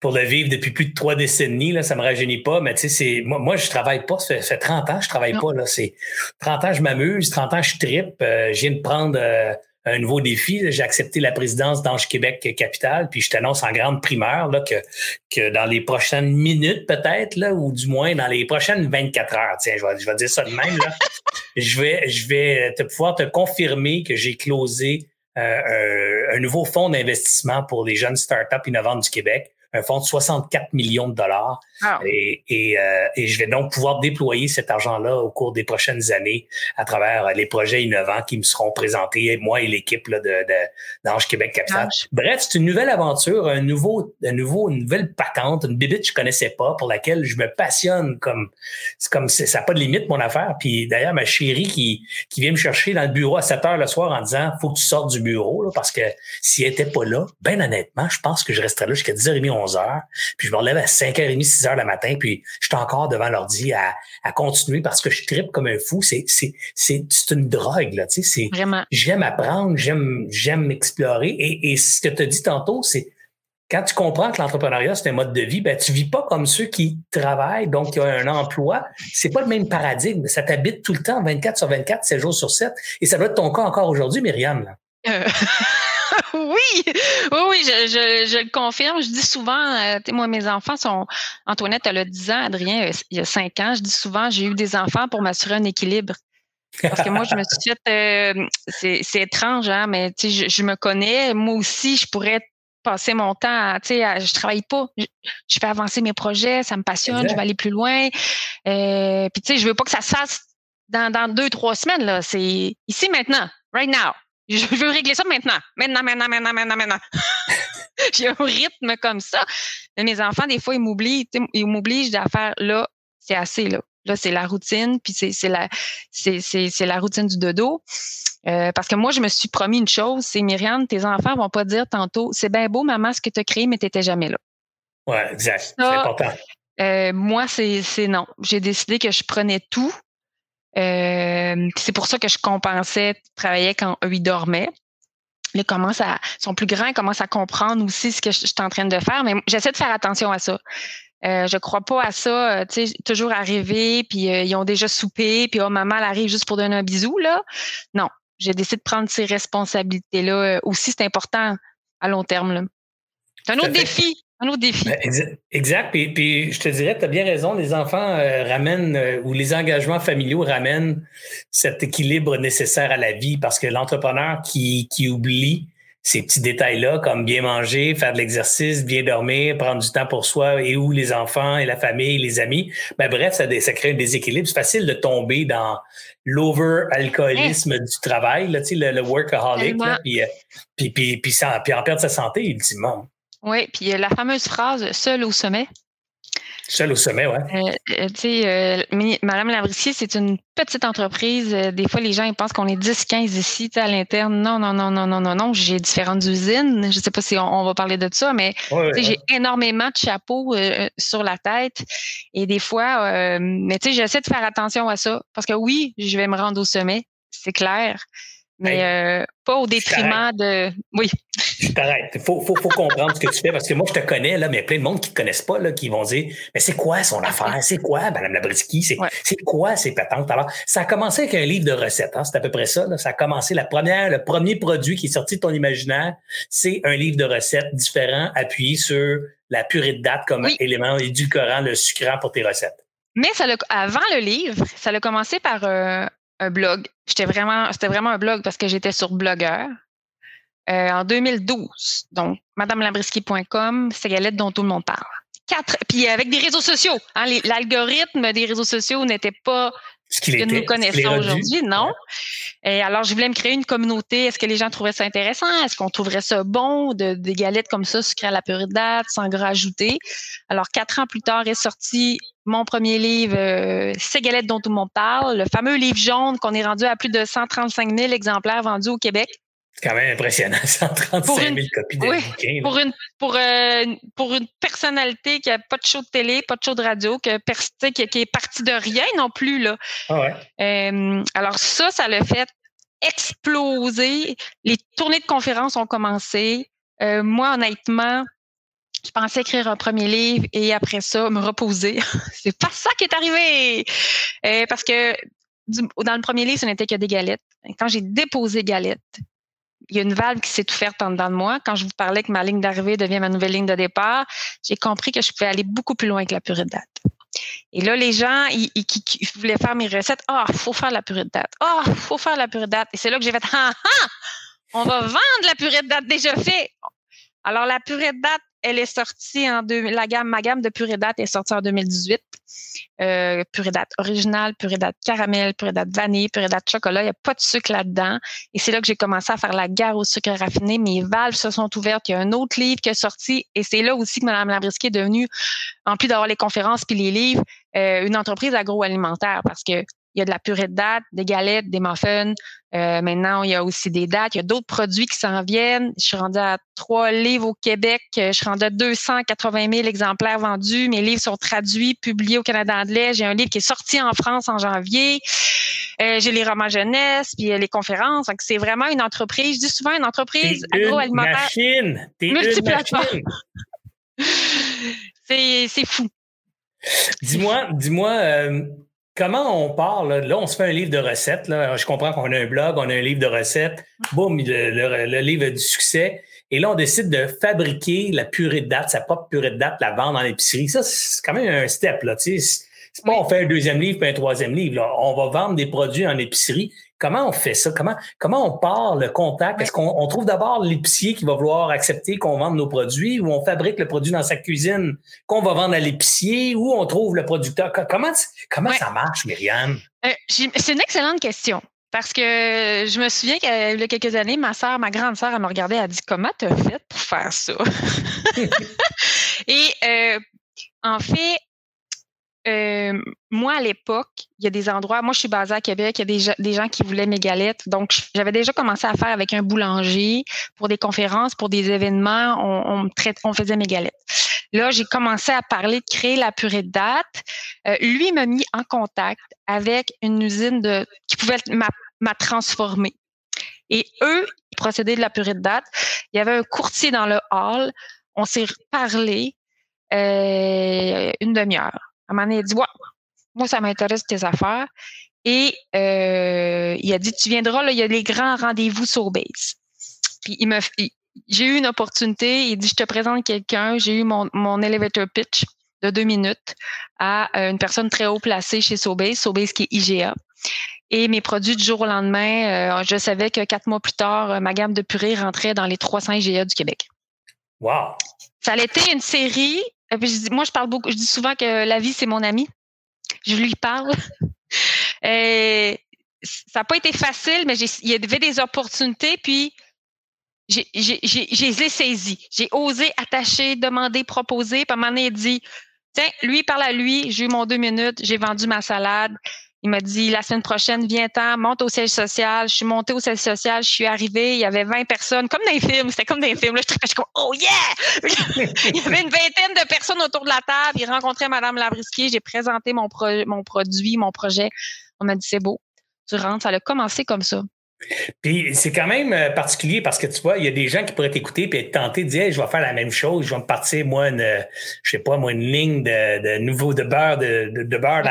pour le vivre depuis plus de trois décennies, là, ça me rajeunit pas. Mais tu sais, moi, moi, je travaille pas. Ça fait, 30 ans je travaille pas. Là. C'est 30 ans, je m'amuse. 30 ans, je tripe. Euh, je viens de prendre euh, un nouveau défi. J'ai accepté la présidence d'Ange Québec Capital, puis je t'annonce en grande primeur là, que, que dans les prochaines minutes, peut-être, là, ou du moins dans les prochaines 24 heures, tiens, je vais, je vais dire ça de même, là, je, vais, je vais te pouvoir te confirmer que j'ai closé euh, un, nouveau fonds d'investissement pour les jeunes startups innovantes du Québec un fonds de 64 millions de dollars. Ah. Et, et, euh, et, je vais donc pouvoir déployer cet argent-là au cours des prochaines années à travers les projets innovants qui me seront présentés, moi et l'équipe de, de, d'Ange Québec Capital. Bref, c'est une nouvelle aventure, un nouveau, un nouveau, une nouvelle patente, une bibite que je connaissais pas, pour laquelle je me passionne comme, c'est comme, ça n'a pas de limite, mon affaire. Puis d'ailleurs, ma chérie qui, qui vient me chercher dans le bureau à 7 heures le soir en disant, faut que tu sortes du bureau, là, parce que si elle était pas là, ben honnêtement, je pense que je resterais là jusqu'à 10h30, 11 heures. Puis je me relève à 5h30, 6 heures le matin, puis je suis encore devant l'ordi à, à continuer parce que je tripe comme un fou. C'est, c'est, c'est, c'est une drogue, là, tu sais. J'aime apprendre, j'aime, j'aime explorer. Et, et ce que tu as dit tantôt, c'est quand tu comprends que l'entrepreneuriat, c'est un mode de vie, ben, tu vis pas comme ceux qui travaillent, donc qui ont un emploi. C'est pas le même paradigme. Ça t'habite tout le temps, 24 sur 24, 7 jours sur 7. Et ça doit être ton cas encore aujourd'hui, Myriam. Là. Euh, oui, oui, oui, je, je, je, le confirme. Je dis souvent, euh, moi, mes enfants sont, Antoinette, elle a 10 ans, Adrien, il y a 5 ans. Je dis souvent, j'ai eu des enfants pour m'assurer un équilibre. Parce que moi, je me suis fait, euh, c'est étrange, hein, mais tu sais, je, je, me connais. Moi aussi, je pourrais passer mon temps à, tu sais, je travaille pas. Je, je, fais avancer mes projets, ça me passionne, exact. je vais aller plus loin. Euh, puis tu sais, je veux pas que ça se fasse dans, dans deux, trois semaines, là. C'est ici maintenant, right now. Je veux régler ça maintenant. Maintenant, maintenant, maintenant, maintenant, maintenant. J'ai un rythme comme ça. Mais mes enfants, des fois, ils m'oublient, ils m'obligent à faire là, c'est assez, là. Là, c'est la routine, puis c'est la, c'est la routine du dodo. Euh, parce que moi, je me suis promis une chose, c'est Myriam, tes enfants vont pas dire tantôt, c'est bien beau, maman, ce que tu as créé, mais tu n'étais jamais là. Oui, exact. C'est important. Euh, moi, c'est non. J'ai décidé que je prenais tout. Euh, c'est pour ça que je compensais, travaillais quand eux, ils dormaient. Ils commencent à, sont plus grands, ils commencent à comprendre aussi ce que je, je suis en train de faire, mais j'essaie de faire attention à ça. Euh, je crois pas à ça, tu sais, toujours arriver, puis euh, ils ont déjà soupé, puis oh maman elle arrive juste pour donner un bisou là. Non, j'ai décidé de prendre ces responsabilités là euh, aussi, c'est important à long terme. C'est un autre défi. Un autre défi. Ben, exact. Puis, puis je te dirais, tu as bien raison, les enfants euh, ramènent, euh, ou les engagements familiaux ramènent cet équilibre nécessaire à la vie parce que l'entrepreneur qui, qui oublie ces petits détails-là, comme bien manger, faire de l'exercice, bien dormir, prendre du temps pour soi et où les enfants et la famille, les amis. Ben, bref, ça, ça crée un déséquilibre. C'est facile de tomber dans l'over-alcoolisme hey. du travail, là, le, le workaholic, là, puis, puis, puis, puis, sans, puis en perdre sa santé, ultimement. Oui, puis la fameuse phrase seul au sommet. Seul au sommet, oui. Euh, tu sais, euh, Madame Labrissier, c'est une petite entreprise. Des fois, les gens ils pensent qu'on est 10, 15 ici à l'interne. Non, non, non, non, non, non, non. J'ai différentes usines. Je ne sais pas si on, on, va parler de ça, mais ouais, ouais. j'ai énormément de chapeaux euh, sur la tête. Et des fois, euh, mais tu sais, j'essaie de faire attention à ça. Parce que oui, je vais me rendre au sommet, c'est clair mais euh, pas au détriment de. Oui. Je t'arrête. Il faut, faut, faut comprendre ce que tu fais parce que moi, je te connais, là, mais il y a plein de monde qui ne te connaissent pas, là, qui vont dire Mais c'est quoi son affaire? C'est quoi, Mme Labriski? C'est ouais. quoi ces patentes? Alors, ça a commencé avec un livre de recettes, hein? c'est à peu près ça. Là. Ça a commencé la première, le premier produit qui est sorti de ton imaginaire, c'est un livre de recettes différent appuyé sur la purée de date comme oui. élément édulcorant, le sucrant pour tes recettes. Mais ça avant le livre, ça a commencé par euh, un blog. C'était vraiment un blog parce que j'étais sur Blogueur. En 2012. Donc, madamelabriski.com, c'est Galette dont tout le monde parle. Quatre, puis avec des réseaux sociaux. Hein, L'algorithme des réseaux sociaux n'était pas ce, qu que nous connaissons aujourd'hui, non? Et alors, je voulais me créer une communauté. Est-ce que les gens trouvaient ça intéressant? Est-ce qu'on trouverait ça bon, de, des galettes comme ça, sucrées à la purée de date, sans gras ajouté? Alors, quatre ans plus tard est sorti mon premier livre, euh, Ces galettes dont tout le monde parle, le fameux livre jaune qu'on est rendu à plus de 135 000 exemplaires vendus au Québec. C'est quand même impressionnant, 135 000 une, copies de oui, bouquins. Pour une, pour, euh, pour une personnalité qui n'a pas de show de télé, pas de show de radio, que, qui, qui est partie de rien non plus. Là. Ah ouais. euh, alors ça, ça l'a fait exploser. Les tournées de conférences ont commencé. Euh, moi, honnêtement, je pensais écrire un premier livre et après ça, me reposer. C'est pas ça qui est arrivé. Parce que du, dans le premier livre, ce n'était que des galettes. Quand j'ai déposé galettes, il y a une valve qui s'est ouverte en dedans de moi. Quand je vous parlais que ma ligne d'arrivée devient ma nouvelle ligne de départ, j'ai compris que je pouvais aller beaucoup plus loin que la purée de date. Et là, les gens, ils, ils, qui, voulaient faire mes recettes. Ah, oh, faut faire la purée de date. Ah, oh, faut faire la purée de date. Et c'est là que j'ai fait, ah, ah, on va vendre la purée de date déjà fait. Alors, la purée de date, elle est sortie en deux, la gamme, ma gamme de purée date est sortie en 2018. Euh, purée date originale, purée date caramel, purée date vanille, purée date chocolat. Il n'y a pas de sucre là-dedans. Et c'est là que j'ai commencé à faire la guerre au sucre raffiné. Mes valves se sont ouvertes. Il y a un autre livre qui est sorti. Et c'est là aussi que Mme Labriski est devenue, en plus d'avoir les conférences puis les livres, euh, une entreprise agroalimentaire parce que il y a de la purée de date, des galettes, des muffins, Euh, maintenant, il y a aussi des dates. Il y a d'autres produits qui s'en viennent. Je suis rendue à trois livres au Québec. Je suis rendue à 280 000 exemplaires vendus. Mes livres sont traduits, publiés au Canada anglais. J'ai un livre qui est sorti en France en janvier. Euh, j'ai les romans jeunesse, puis les conférences. Donc, c'est vraiment une entreprise. Je dis souvent une entreprise agroalimentaire. Une multiplateforme. c'est, c'est fou. Dis-moi, dis-moi, euh, comment on parle? Là? on se fait un livre de recettes. Je comprends qu'on a un blog, on a un livre de recettes. Boum, le, livre du succès. Et là, on décide de fabriquer la purée de date, sa propre purée de date, la vendre en épicerie. Ça, c'est quand même un step. Là, c'est pas on fait un deuxième livre puis un troisième livre. On va vendre des produits en épicerie. Comment on fait ça? Comment, comment on part le contact? Est-ce qu'on trouve d'abord l'épicier qui va vouloir accepter qu'on vende nos produits ou on fabrique le produit dans sa cuisine qu'on va vendre à l'épicier ou on trouve le producteur? Comment, comment ça marche, Myriam? Euh, c'est une excellente question. Parce que je me souviens qu'il y a quelques années, ma soeur, ma grande sœur, elle me regardait, elle a dit Comment tu as fait pour faire ça? Et euh, en fait, euh, moi, à l'époque, il y a des endroits, moi, je suis basée à Québec, il y a des, gens qui voulaient mes galettes. Donc, j'avais déjà commencé à faire avec un boulanger pour des conférences, pour des événements, on, faisait mes galettes. Là, j'ai commencé à parler de créer la purée de date. Euh, lui m'a mis en contact avec une usine qui pouvait m'a transformer. Et eux, ils procédaient de la purée de date. Il y avait un courtier dans le hall. On s'est parlé euh, une demi-heure. À un moment donné, il a dit moi, ça m'intéresse tes affaires. Et euh, il a dit Tu viendras, là, il y a les grands rendez-vous sur base. Puis il m'a j'ai eu une opportunité, il dit Je te présente quelqu'un, j'ai eu mon, mon elevator pitch de deux minutes à euh, une personne très haut placée chez Sobase, Sobase qui est IGA. Et mes produits du jour au lendemain, euh, je savais que quatre mois plus tard, ma gamme de purée rentrait dans les 300 IGA du Québec. Wow! Ça a été une série moi, je parle beaucoup, je dis souvent que la vie, c'est mon ami. Je lui parle. Ça n'a pas été facile, mais il y avait des opportunités, puis j'ai les saisi. J'ai osé attacher, demander, proposer. Puis à un moment donné, il dit Tiens, lui parle à lui, j'ai eu mon deux minutes, j'ai vendu ma salade. Il m'a dit la semaine prochaine, viens-t'en, monte au siège social. Je suis montée au siège social, je suis arrivée, il y avait 20 personnes, comme dans les films, c'était comme dans les films. Je suis comme Oh yeah! il y avait une vingtaine de personnes autour de la table. Il rencontrait Madame Labrisquier, j'ai présenté mon, mon produit, mon projet. On m'a dit c'est beau. Tu rentres, ça a commencé comme ça. Puis c'est quand même euh, particulier parce que tu vois, il y a des gens qui pourraient t'écouter et être tentés de dire je vais faire la même chose, je vais me partir, moi, une, je sais pas, moi, une ligne de, de nouveau de beurre, de, de, de beurre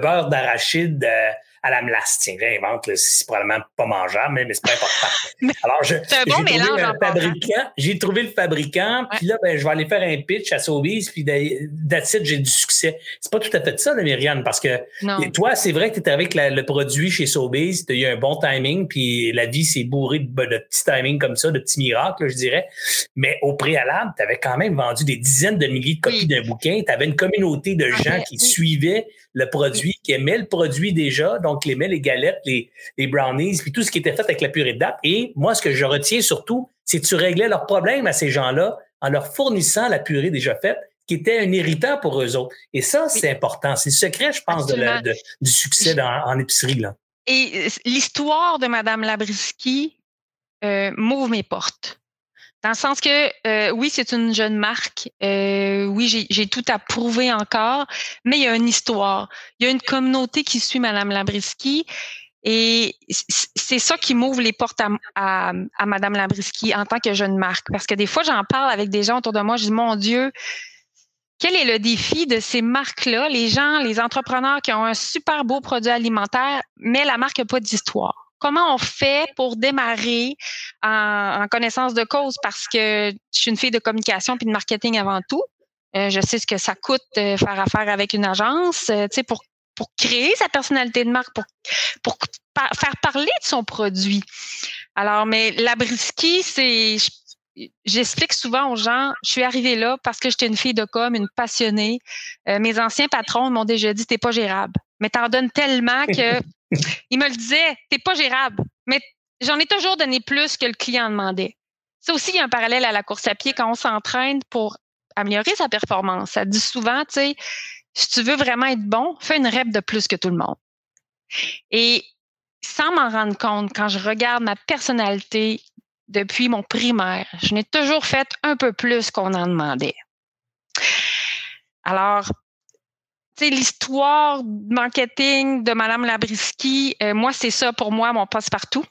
beurre d'arachide euh, à la melasse. Tiens, réinvente, c'est probablement pas mangeable, mais, mais c'est pas important. Alors, je, c'est un bon mélange le fabricant, J'ai trouvé le fabricant, puis là, ben, je vais aller faire un pitch à Sobeys, puis that's j'ai du succès. C'est pas tout à fait ça, Myriane, parce que toi, c'est vrai que tu étais avec le produit chez Sobeys, tu as eu un bon timing, puis la vie s'est bourrée de, de, petits timings comme ça, de petits miracles, je dirais. Mais au préalable, tu avais quand même vendu des dizaines de milliers de copies d'un bouquin, tu avais une communauté de gens qui suivaient le produit, qui aimait le produit déjà, donc les aimait les galettes, les, les, brownies, puis tout ce qui était fait avec la purée de date. Et moi, ce que je retiens surtout, c'est que tu réglais leurs problèmes à ces gens-là en leur fournissant la purée déjà faite, qui était un irritant pour eux autres. Et ça, c'est important. C'est le secret, je pense, de du succès en épicerie. Là. Et euh, l'histoire de Mme Labriski euh, m'ouvre mes portes. Dans le sens que, euh, oui, c'est une jeune marque. Euh, oui, j'ai tout à prouver encore, mais il y a une histoire. Il y a une communauté qui suit Madame Labriski. Et c'est ça qui m'ouvre les portes à, à, à, Madame Labriski en tant que jeune marque. Parce que des fois, j'en parle avec des gens autour de moi. Je dis, mon Dieu, quel est le défi de ces marques-là? Les gens, les entrepreneurs qui ont un super beau produit alimentaire, mais la marque n'a pas d'histoire comment on fait pour démarrer en, connaissance de cause? Parce que je suis une fille de communication puis de marketing avant tout. Euh, je sais ce que ça coûte faire affaire avec une agence, euh, tu sais, pour, créer sa personnalité de marque, pour, pour faire parler de son produit. Alors, mais la brisky, c'est, j'explique souvent aux gens, je suis arrivée là parce que j'étais une fille de com, une passionnée. Euh, mes anciens patrons m'ont déjà dit, t'es pas gérable. Mais t'en donnes tellement que il me le disait, t'es pas gérable. Mais j'en ai toujours donné plus que le client demandait. Ça aussi, il y a un parallèle à la course à pied quand on s'entraîne pour améliorer sa performance. Ça dit souvent, tu sais, si tu veux vraiment être bon, fais une rep de plus que tout le monde. Et sans m'en rendre compte, quand je regarde ma personnalité depuis mon primaire, je n'ai toujours fait un peu plus qu'on en demandait. Alors, l'histoire marketing de Madame Labriski, euh, moi, c'est ça pour moi, mon passe-partout.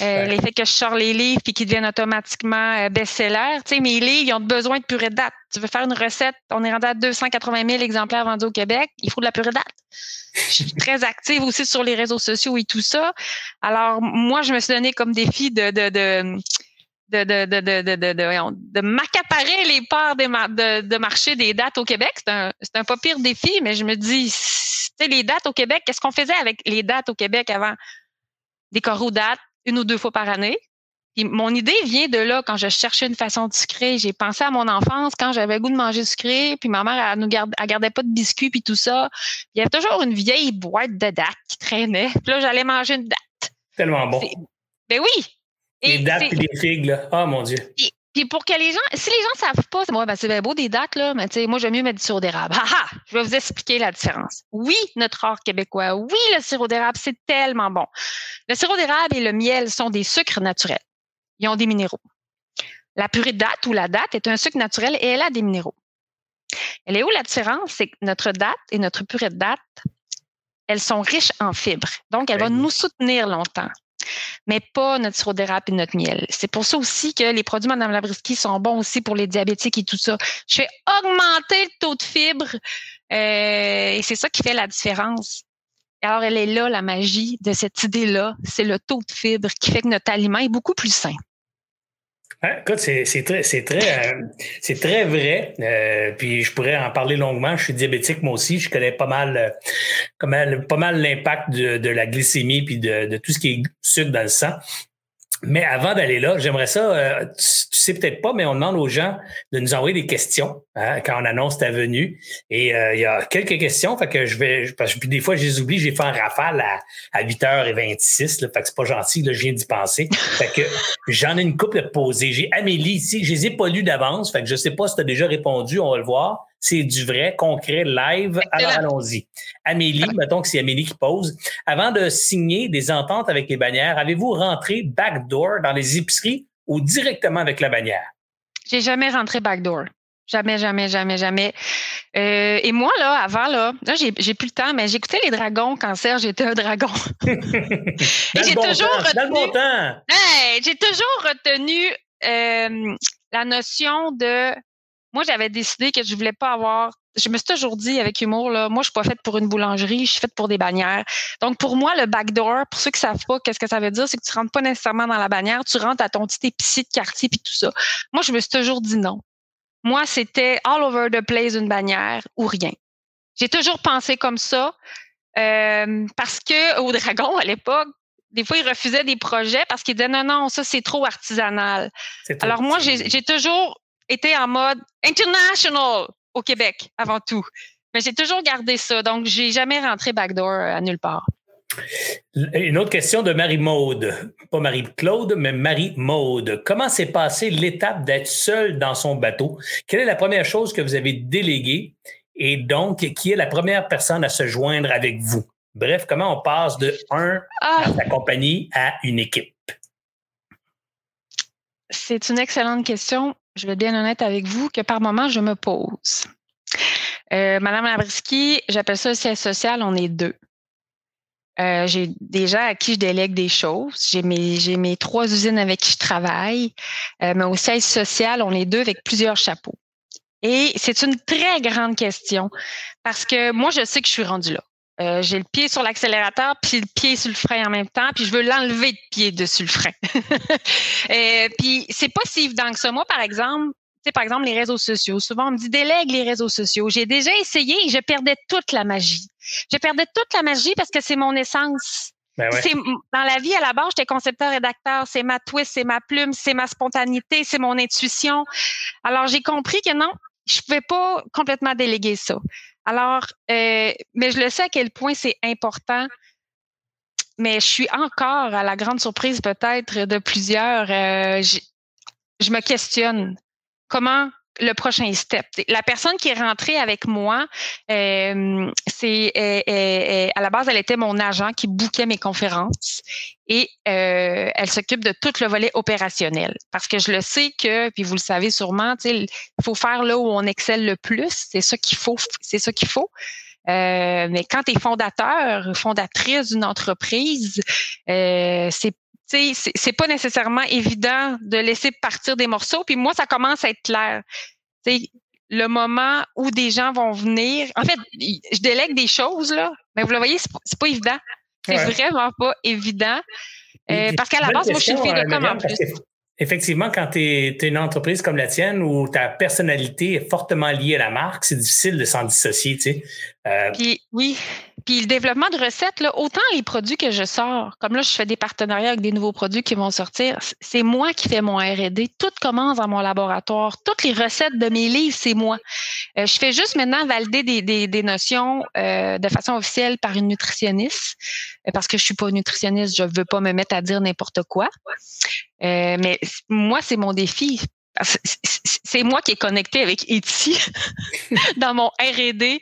Euh, L'effet que je sors les livres puis qu'ils deviennent automatiquement euh, best-sellers. Tu sais, mes livres, ils ont besoin de purée de date. Tu veux faire une recette, on est rendu à 280 000 exemplaires vendus au Québec, il faut de la purée de date. Je suis très active aussi sur les réseaux sociaux et tout ça. Alors, moi, je me suis donné comme défi de, de, de de, de, de, de, de, de, de m'accaparer les parts de, de, marché des dates au Québec. C'est un, c'est un pas pire défi, mais je me dis, tu sais, les dates au Québec, qu'est-ce qu'on faisait avec les dates au Québec avant? Des coraux dates, une ou deux fois par année. Puis mon idée vient de là, quand je cherchais une façon de sucrer. J'ai pensé à mon enfance, quand j'avais le goût de manger sucré, puis ma mère, elle nous garde, elle gardait pas de biscuits, puis tout ça. Il y avait toujours une vieille boîte de dates qui traînait. Puis là, j'allais manger une date. Tellement bon. Ben oui! Les dates et les figues, là. Oh mon Dieu. Puis, pour que les gens, si les gens savent pas, c'est ben, bien beau des dates, là, mais tu sais, moi, j'aime mieux mettre du sirop d'érable. Ah Je vais vous expliquer la différence. Oui, notre art québécois. Oui, le sirop d'érable, c'est tellement bon. Le sirop d'érable et le miel sont des sucres naturels. Ils ont des minéraux. La purée de date ou la date est un sucre naturel et elle a des minéraux. Elle est où la différence? C'est que notre date et notre purée de date, elles sont riches en fibres. Donc, elles vont nous soutenir longtemps mais pas notre sirop d'érable et notre miel. C'est pour ça aussi que les produits Madame Labriski sont bons aussi pour les diabétiques et tout ça. Je fais augmenter le taux de fibres euh, et c'est ça qui fait la différence. Alors, elle est là, la magie de cette idée-là. C'est le taux de fibres qui fait que notre aliment est beaucoup plus sain. Ah, écoute, euh, c'est très vrai. Euh, puis je pourrais en parler longuement. Je suis diabétique moi aussi. Je connais pas mal, euh, pas mal l'impact de, de, la glycémie puis de, de, tout ce qui est sucre dans le sang. Mais avant d'aller là, j'aimerais ça, euh, tu, sais peut-être pas, mais on demande aux gens de nous envoyer des questions hein, quand on annonce ta venue. Et euh, il y a quelques questions, fait que je vais, parce que des fois, je les oublie, j'ai fait un rafale à, à 8h26, là, fait que c'est pas gentil, là, je viens d'y penser. Fait que j'en ai une couple à poser. J'ai Amélie ici, je les ai pas lues d'avance, fait que je sais pas si tu as déjà répondu, on va le voir c'est du vrai, concret, live. Alors allons-y. Amélie, mettons que c'est Amélie qui pose. Avant de signer des ententes avec les bannières, avez-vous rentré backdoor dans les épiceries ou directement avec la bannière? J'ai jamais rentré backdoor. Jamais, jamais, jamais, jamais. Euh, et moi, là, avant, là, là j'ai, plus le temps, mais j'écoutais les dragons quand Serge était un dragon. j'ai toujours retenu. j'ai toujours retenu euh, la notion de moi, j'avais décidé que je voulais pas avoir. Je me suis toujours dit avec humour, là, moi, je suis pas faite pour une boulangerie, je suis faite pour des bannières. Donc, pour moi, le backdoor, pour ceux qui savent pas qu'est-ce que ça veut dire, c'est que tu rentres pas nécessairement dans la bannière, tu rentres à ton petit épicier de quartier puis tout ça. Moi, je me suis toujours dit non. Moi, c'était all over the place une bannière ou rien. J'ai toujours pensé comme ça euh, parce que au Dragon, à l'époque, des fois, ils refusaient des projets parce qu'ils disaient non, non, ça, c'est trop artisanal. Alors, moi, j'ai toujours été en mode international au Québec avant tout. Mais j'ai toujours gardé ça. Donc, j'ai jamais rentré backdoor euh, à nulle part. Une autre question de Marie-Maude. Pas Marie-Claude, mais Marie-Maude. Comment s'est passée l'étape d'être seule dans son bateau? Quelle est la première chose que vous avez déléguée? Et donc, qui est la première personne à se joindre avec vous? Bref, comment on passe de un à ah! sa compagnie à une équipe? C'est une excellente question je vais être bien honnête avec vous, que par moment, je me pose. Euh, Madame Labriski, j'appelle ça le siège social, on est deux. Euh, j'ai des gens à qui je délègue des choses. J'ai mes, trois usines avec qui je travaille. Euh, mais au siège social, on est deux avec plusieurs chapeaux. Et c'est une très grande question parce que moi, je sais que je suis rendue là. Euh, j'ai le pied sur l'accélérateur puis le pied sur le frein en même temps, puis je veux l'enlever de pied dessus le frein. euh, puis c'est pas si évident que ça. Moi, par exemple, tu sais, par exemple, les réseaux sociaux. Souvent, on me dit délègue les réseaux sociaux. J'ai déjà essayé et je perdais toute la magie. Je perdais toute la magie parce que c'est mon essence. Ben c'est dans la vie à la base, j'étais concepteur rédacteur, c'est ma twist, c'est ma plume, c'est ma spontanéité, c'est mon intuition. Alors j'ai compris que non, je pouvais pas complètement déléguer ça. Alors, euh, mais je le sais à quel point c'est important. Mais je suis encore à la grande surprise peut-être de plusieurs. Euh, je me questionne comment le prochain step. La personne qui est rentrée avec moi, euh, c'est à la base, elle était mon agent qui bouquait mes conférences et euh, elle s'occupe de tout le volet opérationnel. Parce que je le sais que, puis vous le savez sûrement, il faut faire là où on excelle le plus. C'est ça qu'il faut. C'est ça qu'il faut. Euh, mais quand tu es fondateur, fondatrice d'une entreprise, euh, c'est c'est pas nécessairement évident de laisser partir des morceaux. Puis moi, ça commence à être clair. sais, le moment où des gens vont venir. En fait, je délègue des choses, là, mais vous le voyez, c'est pas, pas évident. C'est vraiment pas évident. Euh, parce qu'à la base, moi, je suis une fille de com en plus. Effectivement, quand tu es, une entreprise comme la tienne où ta personnalité est fortement liée à la marque, c'est difficile de s'en dissocier. Tu sais. Euh, oui. Puis le développement de recettes, là, autant les produits que je sors, comme là, je fais des partenariats avec des nouveaux produits qui vont sortir, c'est moi qui fais mon R&D. Tout commence dans mon laboratoire. Toutes les recettes de mes livres, c'est moi. Euh, je fais juste maintenant valider des, notions euh, de façon officielle par une nutritionniste, parce que je suis pas nutritionniste, je veux pas me mettre à dire n'importe quoi. Mais moi, c'est mon défi c'est moi qui est connecté avec Etsy dans mon R&D.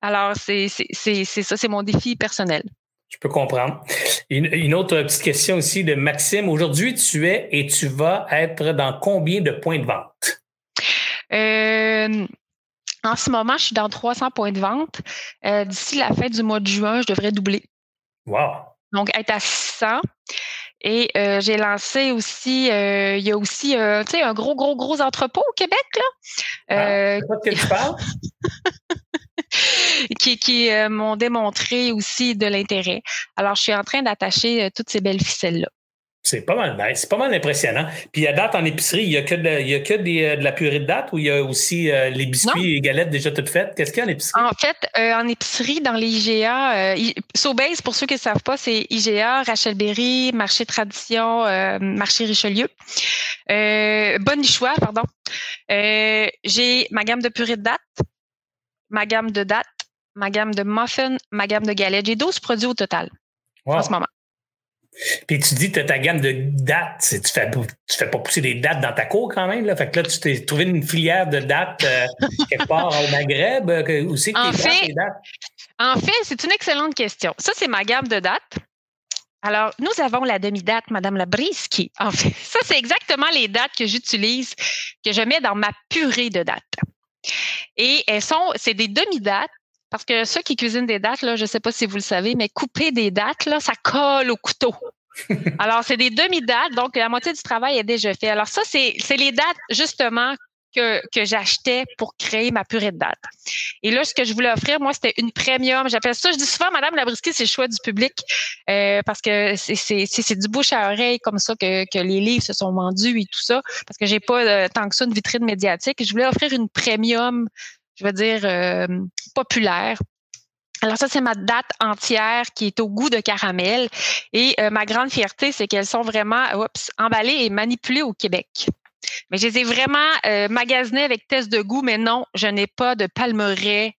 Alors, c'est ça, c'est mon défi personnel. Je peux comprendre. Une, autre petite question aussi de Maxime. Aujourd'hui, tu es et tu vas être dans combien de points de vente? Euh, en ce moment, je suis dans 300 points de vente. Euh, d'ici la fin du mois de juin, je devrais doubler. Wow! Donc, être à 600. Et euh, j'ai lancé aussi, euh, il y a aussi euh, tu sais, un gros, gros, gros entrepôt au Québec. Là, ah, que tu parles? qui, qui m'ont démontré aussi de l'intérêt. Alors, je suis en train d'attacher toutes ces belles ficelles-là. C'est pas mal C'est pas mal impressionnant. Puis à date en épicerie, il y a que de, il y a que des, euh, de la purée de date ou il y a aussi euh, les biscuits et galettes déjà toutes faites? Qu'est-ce qu'il y a en épicerie? En fait, euh, en épicerie, dans les IGA, euh, pour ceux qui ne savent pas, c'est IGA, Rachel Berry, Marché Tradition, Marché Richelieu. Bonne choix, pardon. J'ai ma gamme de purée de date, ma gamme de date, ma gamme de muffins, ma gamme de galettes. J'ai 12 produits au total en ce moment. Puis tu dis tu ta gamme de dates. Tu fais, tu fais pas pousser des dates dans ta cour quand même. Là. Fait que là, tu t'es trouvé une filière de dates euh, quelque part au Maghreb. Euh, où c'est que en fait, dates? En fait, c'est une excellente question. Ça, c'est ma gamme de dates. Alors, nous avons la demi-date, Madame Labriski. En fait, ça, c'est exactement les dates que j'utilise, que je mets dans ma purée de dates. Et elles sont, c'est des demi-dates parce que ceux qui cuisinent des dates, là, je ne sais pas si vous le savez, mais couper des dates, là, ça colle au couteau. Alors, c'est des demi-dates, donc la moitié du travail est déjà fait. Alors, ça, c'est les dates, justement, que, que j'achetais pour créer ma purée de dates. Et là, ce que je voulais offrir, moi, c'était une premium. J'appelle ça, je dis souvent, Madame Labrisky, c'est le choix du public euh, parce que c'est du bouche à oreille comme ça que, que les livres se sont vendus et tout ça, parce que j'ai pas euh, tant que ça une vitrine médiatique. Je voulais offrir une premium je veux dire, euh, populaire. Alors ça, c'est ma date entière qui est au goût de caramel. Et euh, ma grande fierté, c'est qu'elles sont vraiment emballées et manipulées au Québec. Mais je les ai vraiment euh, magasinées avec test de goût, mais non, je n'ai pas de palmeraie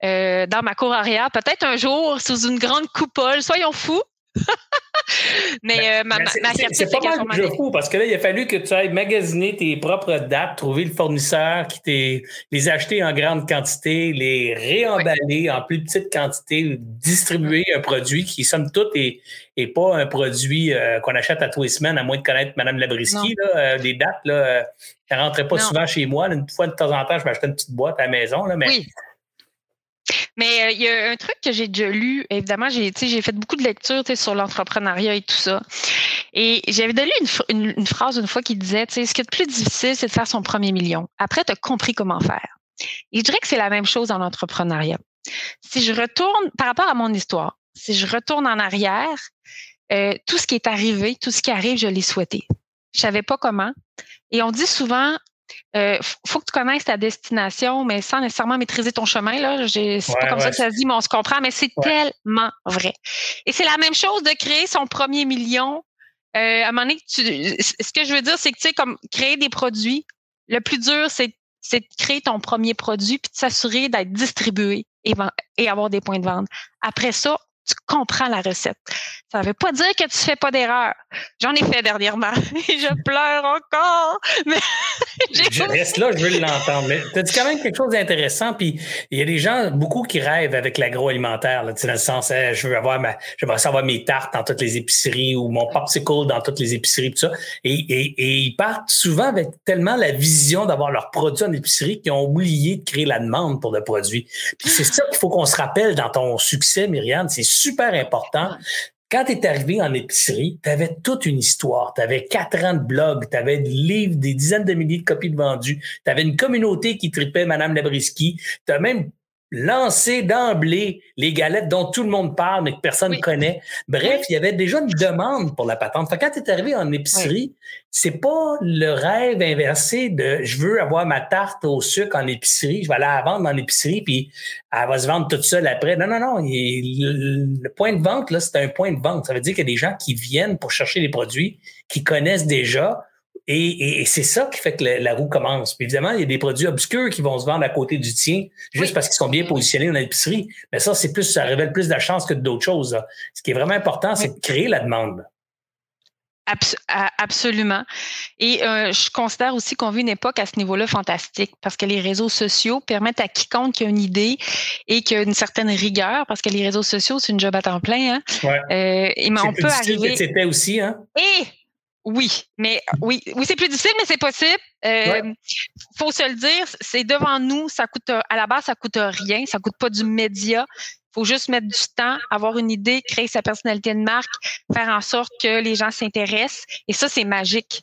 dans ma cour arrière. Peut-être un jour, sous une grande coupole, soyons fous. mais ben, euh, ma, ben, c'est pas mal de parce que là, il a fallu que tu ailles magasiner tes propres dates, trouver le fournisseur qui t'est les acheter en grande quantité, les réemballer en plus petite quantité, distribuer un produit qui, somme toute, est, pas un produit euh, qu'on achète à tous les semaines, à moins de connaître Mme Labriski. Là, euh, des dates, là, ne rentrait pas souvent chez moi. Une fois de temps en temps, je m'achetais une petite boîte à la maison. Là, mais mais euh, il y a un truc que j'ai déjà lu. Évidemment, j'ai fait beaucoup de lectures sur l'entrepreneuriat et tout ça. Et j'avais donné une, une, phrase une fois qui disait, ce qui est le plus difficile, c'est de faire son premier million. Après, tu as compris comment faire. Et je dirais que c'est la même chose dans l'entrepreneuriat. Si je retourne par rapport à mon histoire, si je retourne en arrière, euh, tout ce qui est arrivé, tout ce qui arrive, je l'ai souhaité. Je savais pas comment. Et on dit souvent, euh, faut que tu connaisses ta destination, mais sans nécessairement maîtriser ton chemin. Là, c'est pas comme ça que ça se dit, mais on se comprend. Mais c'est tellement vrai. Et c'est la même chose de créer son premier million. Euh, à un moment donné, ce que je veux dire, c'est que tu sais, comme créer des produits, le plus dur, c'est de créer ton premier produit puis de s'assurer d'être distribué et, et avoir des points de vente. Après ça, tu comprends la recette. Ça ne veut pas dire que tu fais pas d'erreur. J'en ai fait dernièrement et je pleure encore. Je reste là, je veux l'entendre. Mais tu as dit quand même quelque chose d'intéressant. Puis il y a des gens, beaucoup qui rêvent avec l'agroalimentaire, là, dans le sens, je veux avoir ma, j'aimerais savoir mes tartes dans toutes les épiceries ou mon popsicle dans toutes les épiceries, tout ça. Et ils partent souvent avec tellement la vision d'avoir leurs produits en épicerie qu'ils ont oublié de créer la demande pour le produit. Puis c'est ça qu'il faut qu'on se rappelle dans ton succès, Myriam. C'est super important. Quand tu es arrivé en épicerie, tu avais toute une histoire. Tu avais quatre ans de blog, tu avais des livres, des dizaines de milliers de copies de vendus, tu avais une communauté qui tripait Madame Labriski, tu as même lancer d'emblée les galettes dont tout le monde parle mais que personne ne connaît. Bref, il y avait déjà une demande pour la patente. Fait quand tu es arrivé en épicerie, c'est pas le rêve inversé de je veux avoir ma tarte au sucre en épicerie, je vais aller la vendre en épicerie puis elle va se vendre toute seule après. Non non non, le point de vente là, c'est un point de vente. Ça veut dire qu'il y a des gens qui viennent pour chercher les produits qui connaissent déjà et, c'est ça qui fait que la, roue commence. Puis évidemment, il y a des produits obscurs qui vont se vendre à côté du tien, juste parce qu'ils sont bien positionnés dans l'épicerie. Mais ça, c'est plus, ça révèle plus de la chance que d'autres choses. Ce qui est vraiment important, c'est de créer la demande. absolument. Et euh, je considère aussi qu'on vit une époque à ce niveau-là fantastique parce que les réseaux sociaux permettent à quiconque qui a une idée et qui a une certaine rigueur, parce que les réseaux sociaux, c'est une job à temps plein. Hein? Ouais. Euh, et, mais on peut arriver. C'était aussi, hein? Et oui, mais oui, oui, c'est plus difficile, mais c'est possible. Euh, Faut se le dire, c'est devant nous, ça coûte à la base, ça coûte rien, ça coûte pas du média. Faut juste mettre du temps, avoir une idée, créer sa personnalité de marque, faire en sorte que les gens s'intéressent. Et ça, c'est magique,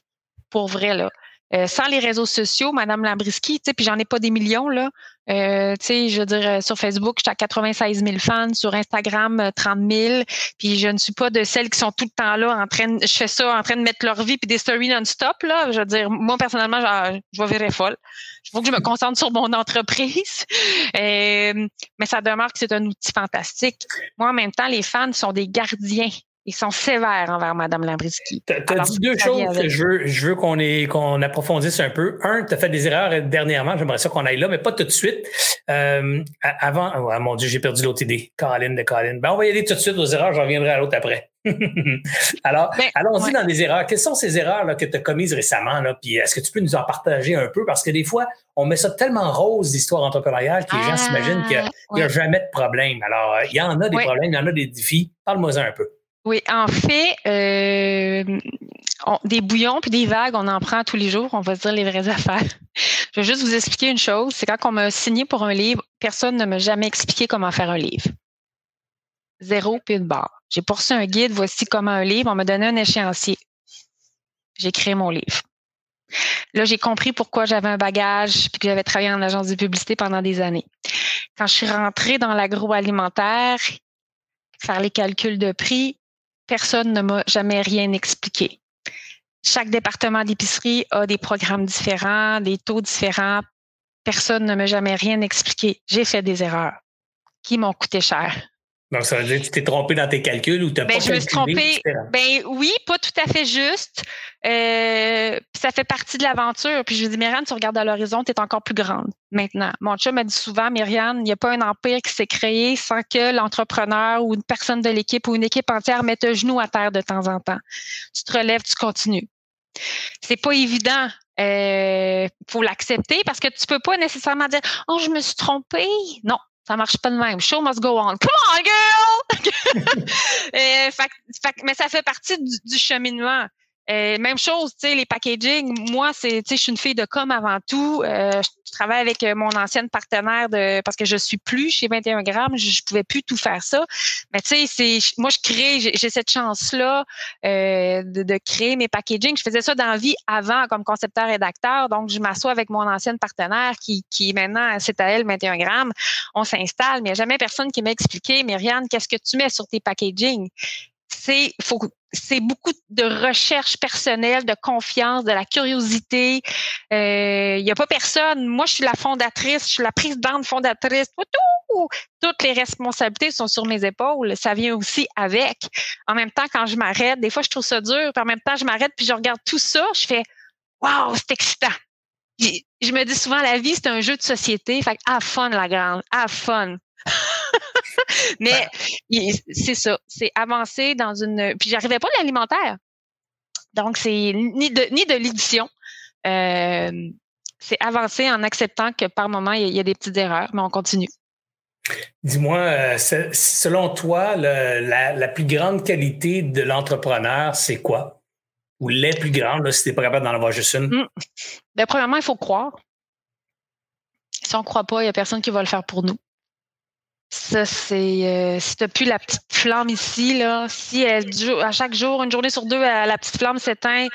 pour vrai là. Euh, sans les réseaux sociaux, Madame Lambriski, tu sais, puis j'en ai pas des millions là. Euh, tu sais, je veux dire, euh, sur Facebook, je suis à 96 000 fans, sur Instagram, 30 000. Puis je ne suis pas de celles qui sont tout le temps là en train, de, je fais ça en train de mettre leur vie puis des stories non-stop là. Je veux dire, moi personnellement, je vais virer folle. Il faut que je me concentre sur mon entreprise. mais ça demeure que c'est un outil fantastique. Moi, en même temps, les fans sont des gardiens ils sont sévères envers Mme Lambriski. Tu as, dit deux choses que je veux, je veux qu'on qu'on approfondisse un peu. Un, tu as fait des erreurs dernièrement, j'aimerais ça qu'on aille là, mais pas tout de suite. Euh, avant, oh, mon Dieu, j'ai perdu l'autre idée. Caroline de Caroline. Ben, on va y aller tout de suite aux erreurs, je reviendrai à l'autre après. Alors, ben, allons-y dans les erreurs. Quelles sont ces erreurs là, que tu as commises récemment? Là? Puis est-ce que tu peux nous en partager un peu? Parce que des fois, on met ça tellement rose, l'histoire entrepreneuriale, que les gens ah, s'imaginent qu'il n'y a, jamais de problème. Alors, il y en a des problèmes, il y en a des défis. Parle-moi-en un peu. Oui, en fait, euh, des bouillons puis des vagues, on en prend tous les jours, on va se dire les vraies affaires. Je vais juste vous expliquer une chose, c'est quand on m'a signé pour un livre, personne ne m'a jamais expliqué comment faire un livre. Zéro puis une barre. J'ai poursu un guide, voici comment un livre, on m'a donné un échéancier. J'ai créé mon livre. Là, j'ai compris pourquoi j'avais un bagage puis que j'avais travaillé en agence de publicité pendant des années. Quand je suis rentrée dans l'agroalimentaire, faire les calculs de prix, personne ne m'a jamais rien expliqué. Chaque département d'épicerie a des programmes différents, des taux différents. Personne ne m'a jamais rien expliqué. J'ai fait des erreurs qui m'ont coûté cher. Donc, ça veut dire que tu t'es trompé dans tes calculs ou tu n'as ben, pas Je me suis trompé. Ben oui, pas tout à fait juste. Euh, ça fait partie de l'aventure. Puis je lui dis, Myriane, tu regardes à l'horizon, tu es encore plus grande maintenant. Mon chum m'a dit souvent, Myriane, il n'y a pas un empire qui s'est créé sans que l'entrepreneur ou une personne de l'équipe ou une équipe entière mette un genou à terre de temps en temps. Tu te relèves, tu continues. C'est pas évident. Il euh, faut l'accepter parce que tu peux pas nécessairement dire Oh, je me suis trompée. Non, ça marche pas de même. Show must go on. Come on, girl! euh, mais ça fait partie du cheminement. Euh, même chose, tu sais, les packaging. Moi, c'est, tu sais, je suis une fille de com avant tout. Euh, je travaille avec euh, mon ancienne partenaire de parce que je suis plus chez 21 grammes, je, je pouvais plus tout faire ça. Mais tu sais, c'est moi, je crée, j'ai cette chance-là euh, de, de, créer mes packaging. Je faisais ça dans la vie avant comme concepteur rédacteur. Donc, je m'assois avec mon ancienne partenaire qui, qui maintenant, c'est à elle 21 grammes. On s'installe, mais il n'y a jamais personne qui m'a expliqué, Myriane, qu'est-ce que tu mets sur tes packaging? c'est faut c'est beaucoup de recherche personnelle, de confiance, de la curiosité. Il euh, n'y a pas personne. Moi, je suis la fondatrice, je suis la présidente fondatrice. Toutes les responsabilités sont sur mes épaules. Ça vient aussi avec. En même temps, quand je m'arrête, des fois, je trouve ça dur. Puis en même temps, je m'arrête puis je regarde tout ça. Je fais, waouh, c'est excitant. Je me dis souvent, la vie, c'est un jeu de société. Fait have fun, la grande. Have fun. Mais c'est ça, c'est avancer dans une. Puis j'arrivais pas à l'alimentaire. Donc, c'est ni de ni de l'édition. Euh, c'est avancer en acceptant que par moment, il y, a des petites erreurs, mais on continue. Dis-moi, euh, selon toi, la, plus grande qualité de l'entrepreneur, c'est quoi? Ou les plus grandes, si tu n'es pas capable d'en avoir juste une? Ben, premièrement, il faut croire. Si on ne croit pas, il n'y a personne qui va le faire pour nous. Ça, c'est euh, si tu plus la petite flamme ici, là, si elle, à chaque jour, une journée sur deux, la petite flamme s'éteint,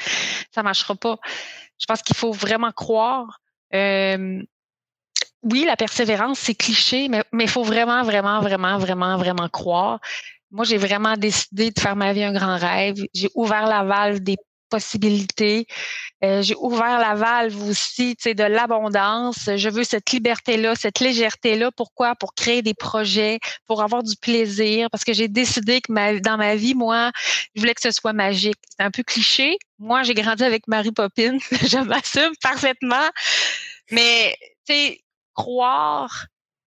ça ne marchera pas. Je pense qu'il faut vraiment croire. Euh, oui, la persévérance, c'est cliché, mais il faut vraiment, vraiment, vraiment, vraiment, vraiment croire. Moi, j'ai vraiment décidé de faire ma vie un grand rêve. J'ai ouvert la valve des possibilités. Euh, j'ai ouvert la valve aussi, tu sais, de l'abondance. Je veux cette liberté-là, cette légèreté-là. Pourquoi? Pour créer des projets, pour avoir du plaisir, parce que j'ai décidé que ma, dans ma vie, moi, je voulais que ce soit magique. C'est un peu cliché. Moi, j'ai grandi avec Marie Poppins. je m'assume parfaitement. Mais, tu sais, croire,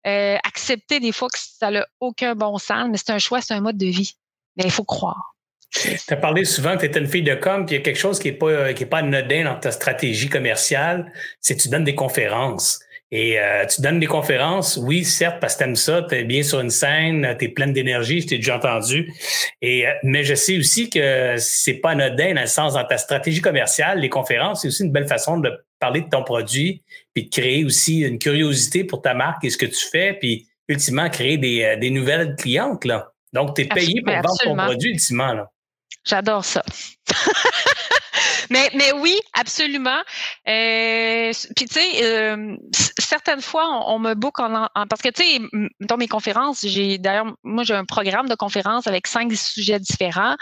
euh, accepter des fois que ça n'a aucun bon sens, mais c'est un choix, c'est un mode de vie. Mais il faut croire. Tu as parlé souvent que tu étais une fille de com, puis il y a quelque chose qui n'est pas, qui est pas anodin dans ta stratégie commerciale, c'est que tu donnes des conférences. Et euh, tu donnes des conférences, oui, certes, parce que tu aimes ça, tu es bien sur une scène, tu es pleine d'énergie, je t'ai déjà entendu. Et, euh, mais je sais aussi que c'est pas anodin dans le sens dans ta stratégie commerciale, les conférences, c'est aussi une belle façon de parler de ton produit, puis de créer aussi une curiosité pour ta marque et ce que tu fais, puis ultimement créer des, euh, des nouvelles clientes. Là. Donc, tu es payé pour vendre ton produit ultimement. Là. J'adore ça. mais, mais oui, absolument. Euh, puis tu sais, euh, certaines fois, on, me book en, parce que tu sais, dans mes conférences, j'ai d'ailleurs, moi j'ai un programme de conférences avec cinq sujets différents.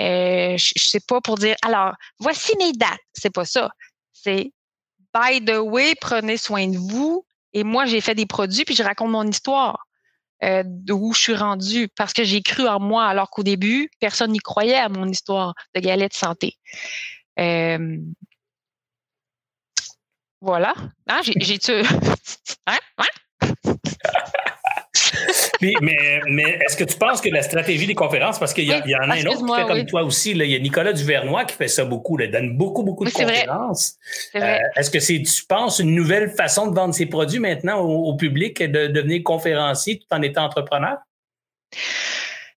Euh, je, sais pas pour dire, alors voici mes dates. C'est pas ça. C'est by the way, prenez soin de vous. Et moi, j'ai fait des produits puis je raconte mon histoire. Euh, d'où je suis rendue parce que j'ai cru en moi alors qu'au début, personne n'y croyait à mon histoire de galette de santé. Euh, voilà. Ah, j'ai, tu hein? Hein? Mais, mais est-ce que tu penses que la stratégie des conférences, parce qu'il y, y, en a un autre qui fait comme toi aussi, là, il y a Nicolas Duvernois qui fait ça beaucoup, il donne beaucoup, beaucoup de conférences. Euh, est-ce que c'est, tu penses, une nouvelle façon de vendre ses produits maintenant au, au public, de devenir conférencier tout en étant entrepreneur?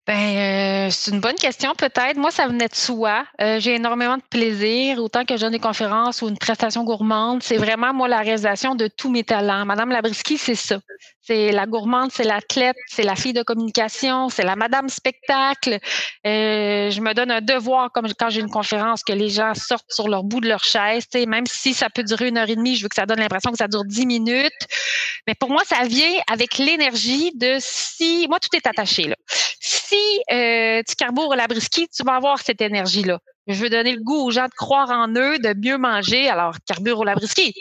Ben, euh, c'est une bonne question peut-être. Moi, ça venait de soi. Euh, j'ai énormément de plaisir, autant que je donne des conférences ou une prestation gourmande. C'est vraiment moi la réalisation de tous mes talents. Madame Labriski, c'est ça. C'est la gourmande, c'est l'athlète, c'est la fille de communication, c'est la madame spectacle. Euh, je me donne un devoir, comme quand j'ai une conférence, que les gens sortent sur leur bout de leur chaise. Même si ça peut durer une heure et demie, je veux que ça donne l'impression que ça dure dix minutes. Mais pour moi, ça vient avec l'énergie de si. Moi, tout est attaché. Là. Si euh, tu carbures la brisky, tu vas avoir cette énergie-là. Je veux donner le goût aux gens de croire en eux, de mieux manger. Alors, carbure au labrisky.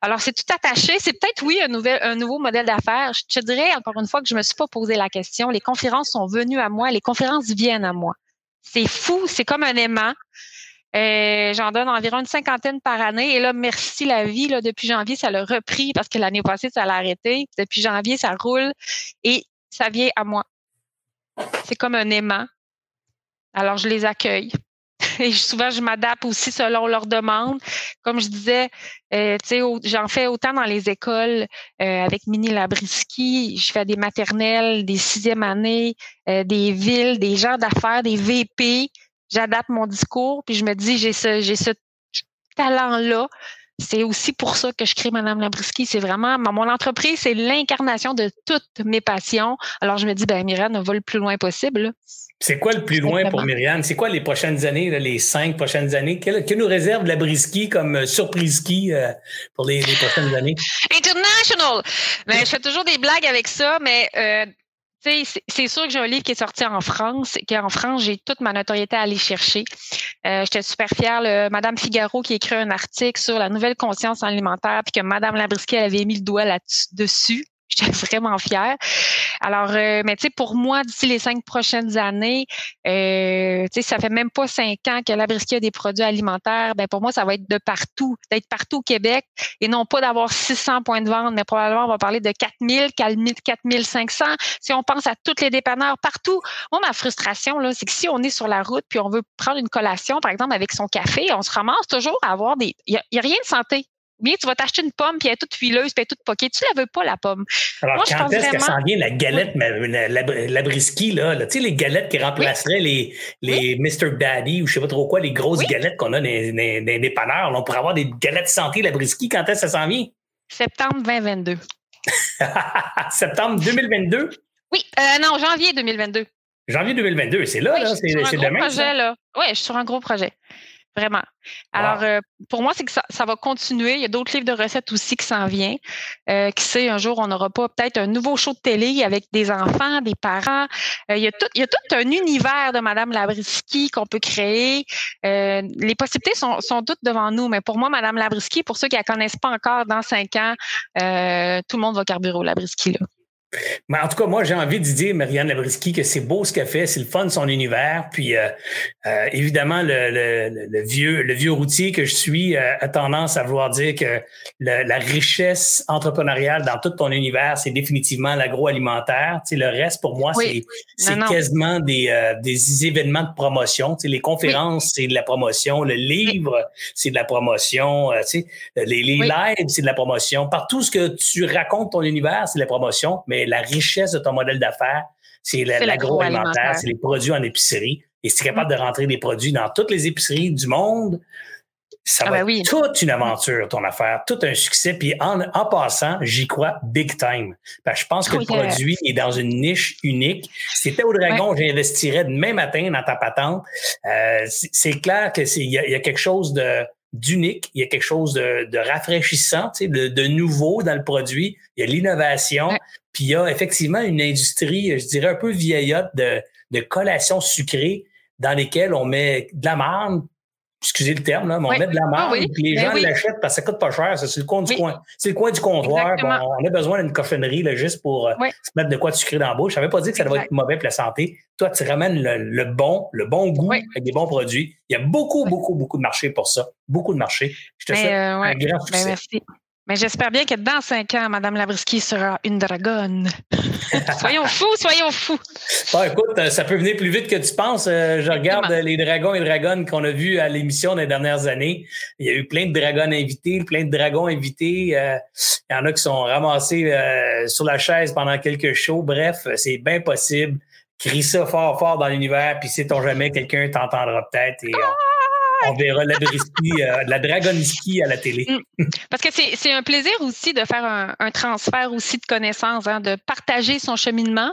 Alors, c'est tout attaché. C'est peut-être, oui, un, nouvel, un nouveau modèle d'affaires. Je te dirais, encore une fois, que je me suis pas posé la question. Les conférences sont venues à moi. Les conférences viennent à moi. C'est fou. C'est comme un aimant. Euh, J'en donne environ une cinquantaine par année. Et là, merci la vie. Là, depuis janvier, ça l'a repris parce que l'année passée, ça l'a arrêté. Depuis janvier, ça roule et ça vient à moi. C'est comme un aimant. Alors, je les accueille. Et souvent, je m'adapte aussi selon leurs demandes. Comme je disais, euh, j'en fais autant dans les écoles euh, avec Mini Labriski. Je fais des maternelles, des sixième années, euh, des villes, des gens d'affaires, des VP. J'adapte mon discours, puis je me dis, j'ai ce, j'ai ce talent-là. C'est aussi pour ça que je crée Madame Labriski. C'est vraiment mon entreprise, c'est l'incarnation de toutes mes passions. Alors je me dis, ben Myriam, va le plus loin possible. C'est quoi le plus loin pour Myriam? C'est quoi les prochaines années, les cinq prochaines années? Que, nous réserve la Briski comme euh, surprise ski euh, pour les, prochaines années? International! Ben, je fais toujours des blagues avec ça, mais euh, c'est sûr que j'ai un livre qui est sorti en France, qu'en France, j'ai toute ma notoriété à aller chercher. J'étais super fière. Madame Figaro qui a écrit un article sur la nouvelle conscience alimentaire, puis que Madame Labriski avait mis le doigt là-dessus. J'étais vraiment fière. Alors, euh, mais tu sais, pour moi, d'ici les cinq prochaines années, euh, tu sais, ça fait même pas cinq ans que la a des produits alimentaires. Ben pour moi, ça va être de partout, d'être partout au Québrique et non pas d'avoir 600 points de vente, mais probablement on va parler de 4000, 4500. Si on pense à toutes les dépanneurs partout, moi ma frustration là, c'est que si on est sur la route puis on veut prendre une collation, par exemple avec son café, on se ramasse toujours à avoir des, il y, a rien de santé bien, tu vas t'acheter une pomme, puis elle est toute fileuse, puis elle est toute poquée. Tu la veux pas, la pomme. Alors, Moi, quand est-ce que ça vient, la galette, la, la, là, tu sais, les galettes qui remplaceraient les, les Mr. Daddy ou je sais pas trop quoi, les grosses galettes qu'on a dans les dépanneurs. On pourrait avoir des galettes santé, la brisky, quand est-ce que ça s'en vient? Septembre 2022. Septembre 2022? Oui, euh, non, janvier 2022. Janvier 2022, c'est là, là, c'est demain. Projet, là. Oui, je suis sur un gros projet. Vraiment. Alors, euh, pour moi, c'est que ça, va continuer. Il y a d'autres livres de recettes aussi qui s'en viennent. Euh, qui sait, un jour, on n'aura pas peut-être un nouveau show de télé avec des enfants, des parents. Euh, il, y a tout, il y a tout un univers de Madame Labriski qu'on peut créer. Euh, les possibilités sont, sont toutes devant nous. Mais pour moi, Madame Labriski, pour ceux qui ne la connaissent pas encore, dans cinq ans, tout le monde va carburer au Labriski. Là. Mais en tout cas, moi, j'ai envie de dire, Marianne Labriski, que c'est beau ce qu'elle fait, c'est le fun de son univers. Puis, euh, euh, évidemment, le, vieux, le vieux routier que je suis euh, a tendance à vouloir dire que la richesse entrepreneuriale dans tout ton univers, c'est définitivement l'agroalimentaire. Tu sais, le reste, pour moi, c'est quasiment des, des événements de promotion. Tu sais, les conférences, c'est de la promotion. Le livre, c'est de la promotion. tu sais, les, les lives, c'est de la promotion. Partout ce que tu racontes ton univers, c'est de la promotion. Mais la richesse de ton modèle d'affaires, c'est l'agroalimentaire, c'est les produits en épicerie. Et si tu es capable de rentrer des produits dans toutes les épiceries du monde, ça ah va ben être toute une aventure, ton affaire, tout un succès. Puis en, passant, j'y crois big time. je pense que le produit est dans une niche unique. Si c'était au Dragon, j'investirais demain matin dans ta patente. Euh, c'est clair qu'il y, y, a quelque chose de d'unique, il y a quelque chose de, rafraîchissant, de, de, nouveau dans le produit. Il y a l'innovation. Puis il y a effectivement une industrie, je dirais, un peu vieillotte de, de collations sucrées dans lesquelles on met de la marne, excusez le terme, là, mais on met de la marne, ah puis les ben gens l'achètent parce que ça coûte pas cher. C'est le coin du coin. C'est le coin du comptoir. on a besoin d'une cochonnerie là, juste pour euh, se mettre de quoi de sucré dans la bouche. Ne veut pas dire que ça doit être mauvais pour la santé. Toi, tu ramènes le, bon, le bon goût avec des bons produits. Il y a beaucoup, beaucoup, beaucoup de marché pour ça. Beaucoup de marché. Je te ben, souhaite euh, un grand ben, succès. merci. Mais j'espère bien que dans cinq ans, Mme Labriski sera une dragonne. soyons fous, soyons fous. Bon, écoute, euh, ça peut venir plus vite que tu penses. Euh, je regarde les dragons et dragonnes qu'on a vus à l'émission des dernières années. Il y a eu plein de dragons invités, plein de dragons invités. Euh, il y en a qui sont ramassés sur la chaise pendant quelques shows. Bref, c'est bien possible. Crie ça fort, fort dans l'univers, puis si ton jamais, quelqu'un t'entendra peut-être. Et, on verra la, euh, la dragoniski à la télé. Mm. Parce que c'est un plaisir aussi de faire un, transfert aussi de connaissances, hein, de partager son cheminement.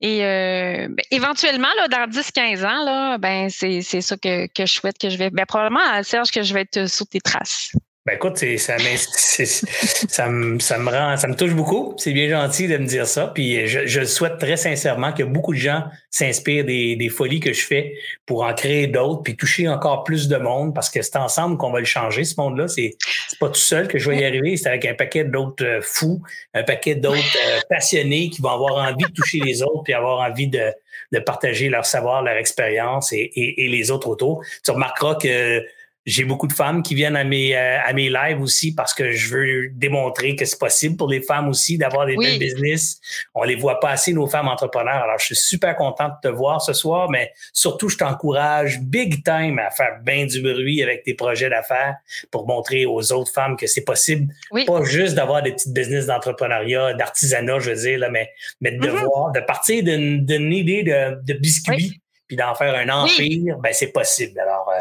Et euh, éventuellement, là, dans 10-15 ans, ben, c'est ça que, que, je souhaite que je vais. Ben, probablement, Serge, que je vais être sur tes traces. Ben écoute, ça, ça, me, ça me rend, ça me touche beaucoup. C'est bien gentil de me dire ça. Puis je, je souhaite très sincèrement que beaucoup de gens s'inspirent des, des, folies que je fais pour en créer d'autres, puis toucher encore plus de monde, parce que c'est ensemble qu'on va le changer, ce monde-là. C'est, pas tout seul que je vais y arriver, c'est avec un paquet d'autres euh, fous, un paquet d'autres euh, passionnés qui vont avoir envie de toucher les autres, puis avoir envie de, de partager leur savoir, leur expérience et, et, et les autres autour. Tu remarqueras que j'ai beaucoup de femmes qui viennent à mes, euh, à mes lives aussi parce que je veux démontrer que c'est possible pour les femmes aussi d'avoir des belles business. On les voit pas assez, nos femmes entrepreneurs. Alors, je suis super content de te voir ce soir, mais surtout, je t'encourage big time à faire bien du bruit avec tes projets d'affaires pour montrer aux autres femmes que c'est possible. Pas juste d'avoir des petites business d'entrepreneuriat, d'artisanat, je veux dire, là, mais, mais de mm-hmm. voir, de partir d'une idée de, de biscuit puis d'en faire un empire, ben c'est possible. Alors, euh,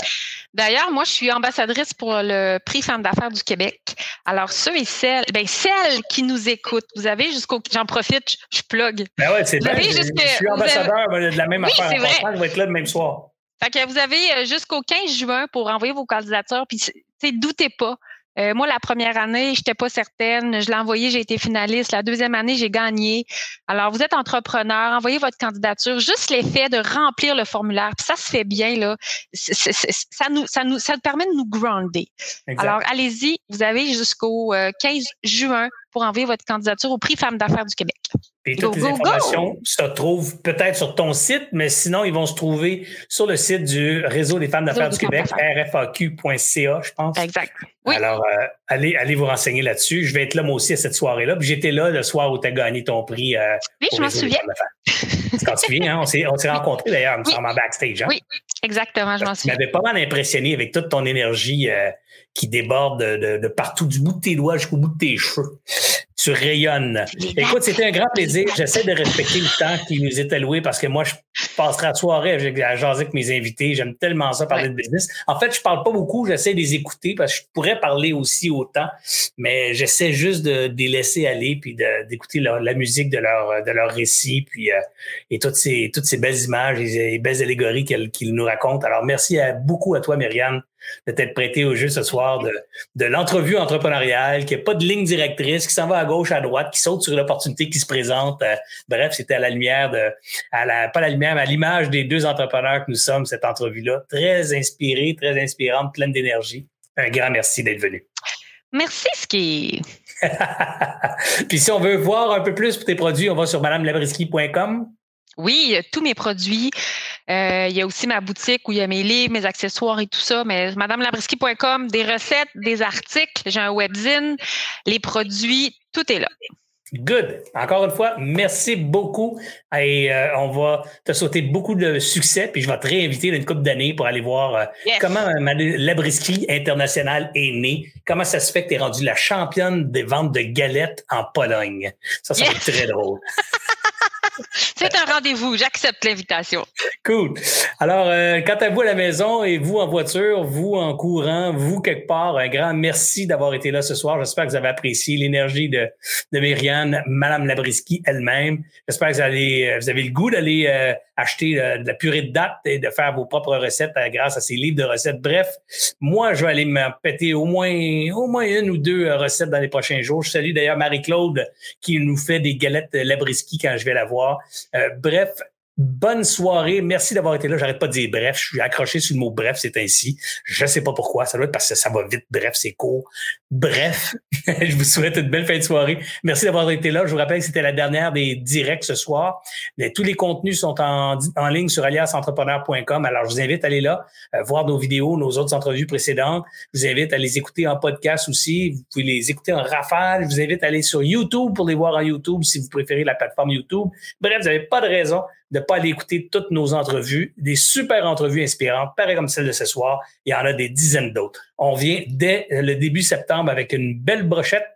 D'ailleurs, moi, je suis ambassadrice pour le prix Femmes d'affaires du Québec. Alors, ceux et celles, ben, celles qui nous écoutent, vous avez jusqu'au, j'en profite, je, plug. Ben ouais, c'est bien. Je, suis ambassadeur de la même affaire. je vais être là le même soir. Fait que vous avez euh, jusqu'au 15 juin pour envoyer vos candidatures. Puis, doutez pas. Euh, moi, la première année, je n'étais pas certaine. Je l'ai envoyé, j'ai été finaliste. La deuxième année, j'ai gagné. Alors, vous êtes entrepreneur, envoyez votre candidature. Juste l'effet de remplir le formulaire, puis ça se fait bien là. ça nous, ça nous, ça permet de nous grounder. Alors, allez-y. Vous avez jusqu'au 15 euh, juin pour envoyer votre candidature au prix Femmes d'affaires du Québec. Et toutes les informations se trouvent peut-être sur ton site, mais sinon, ils vont se trouver sur le site du Réseau des femmes d'affaires du Québec, rfaq.ca, je pense. Exact. Alors, euh, allez, allez vous renseigner là-dessus. Je vais être là, moi aussi, à cette soirée-là. Puis j'étais là le soir où tu as gagné ton prix. Euh, oui, je m'en souviens. Tu t'en souviens, hein? on s'est rencontrés d'ailleurs, nous sommes en backstage. Hein? Oui, exactement, je m'en souviens. Tu m'avais pas mal impressionné avec toute ton énergie euh, qui déborde de, de, partout, du bout de tes doigts jusqu'au bout de tes cheveux. Tu rayonnes. Écoute, c'était un grand plaisir. J'essaie de respecter le temps qui nous est alloué parce que moi, je passerai la soirée à jaser avec mes invités. J'aime tellement ça parler de business. En fait, je parle pas beaucoup. J'essaie de les écouter parce que je pourrais parler aussi autant, mais j'essaie juste de, de les laisser aller puis d'écouter la musique de leur, de leur récit puis euh, et toutes ces, toutes ces belles images et les belles allégories qu'ils nous racontent. Alors, merci beaucoup à toi, Myriam, de t'être prêté au jeu ce soir de, de l'entrevue entrepreneuriale, qui n'a pas de ligne directrice, qui s'en va à gauche, à droite, qui saute sur l'opportunité qui se présente. Euh, bref, c'était à la lumière de, à la, pas la lumière, mais à l'image des deux entrepreneurs que nous sommes, cette entrevue-là. Très inspirée, très inspirante, pleine d'énergie. Un grand merci d'être venu. Merci, Ski. Puis si on veut voir un peu plus pour tes produits, on va sur madamelabrisky.com. Oui, tous mes produits. Euh, il y a aussi ma boutique où il y a mes livres, mes accessoires et tout ça. Mais madamelabrisky.com, des recettes, des articles, j'ai un webzine, les produits, tout est là. Good. Encore une fois, merci beaucoup. Et euh, on va te souhaiter beaucoup de succès. Puis je vais te réinviter dans une couple d'années pour aller voir euh, comment Labrisky International est né. Comment ça se fait que tu es rendu la championne des ventes de galettes en Pologne. Ça, ça va être très drôle. C'est un rendez-vous. J'accepte l'invitation. Cool. Alors, euh, quant à vous à la maison et vous en voiture, vous en courant, vous quelque part, un grand merci d'avoir été là ce soir. J'espère que vous avez apprécié l'énergie de, de Myriane, Madame Labriski elle-même. J'espère que vous, allez, euh, vous avez le goût d'aller euh, acheter de la purée de date et de faire vos propres recettes grâce à ces livres de recettes. Bref, moi, je vais aller me péter au moins, au moins une ou deux recettes dans les prochains jours. Je salue d'ailleurs Marie-Claude qui nous fait des galettes Labriski quand je vais la voir. Euh, bref, Bonne soirée. Merci d'avoir été là. J'arrête pas de dire bref. Je suis accroché sur le mot bref, c'est ainsi. Je sais pas pourquoi. Ça doit être parce que ça va vite. Bref, c'est court. Bref, je vous souhaite une belle fin de soirée. Merci d'avoir été là. Je vous rappelle que c'était la dernière des directs ce soir. tous les contenus sont en, en ligne sur aliasentrepreneur.com. Alors, je vous invite à aller là, euh, voir nos vidéos, nos autres entrevues précédentes. Je vous invite à les écouter en podcast aussi. Vous pouvez les écouter en rafale. Je vous invite à aller sur YouTube pour les voir en YouTube si vous préférez la plateforme YouTube. Bref, vous n'avez pas de raison de pas aller écouter toutes nos entrevues, des super entrevues inspirantes, pareil comme celle de ce soir. Il y en a des dizaines d'autres. On vient dès le début septembre avec une belle brochette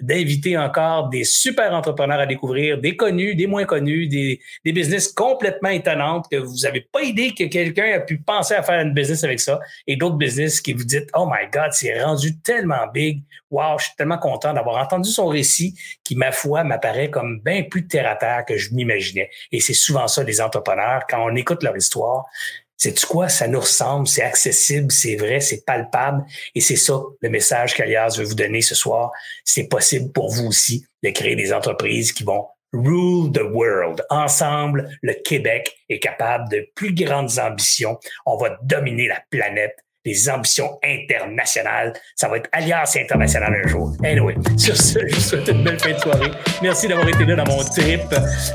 d'inviter encore des super entrepreneurs à découvrir, des connus, des moins connus, des, des business complètement étonnantes que vous n'avez pas idée que quelqu'un a pu penser à faire une business avec ça et d'autres business qui vous dites, oh my God, c'est rendu tellement big. Wow, je suis tellement content d'avoir entendu son récit qui, ma foi, m'apparaît comme bien plus terre à terre que je m'imaginais. Et c'est souvent ça, les entrepreneurs, quand on écoute leur histoire, c'est quoi? Ça nous ressemble, c'est accessible, c'est vrai, c'est palpable. Et c'est ça le message qu'Alias veut vous donner ce soir. C'est possible pour vous aussi de créer des entreprises qui vont rule the world. Ensemble, le Québec est capable de plus grandes ambitions. On va dominer la planète des ambitions internationales. Ça va être Alliance internationale un jour. Anyway, sur ce, je vous souhaite une belle fin de soirée. Merci d'avoir été là dans mon trip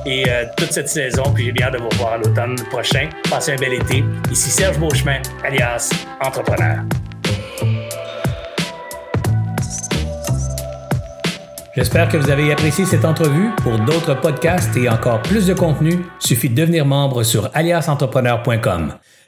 et euh, toute cette saison. Puis j'ai bien hâte de vous revoir à l'automne prochain. Passez un bel été. Ici Serge Beauchemin, alias Entrepreneur. J'espère que vous avez apprécié cette entrevue. Pour d'autres podcasts et encore plus de contenu, suffit de devenir membre sur aliasentrepreneur.com.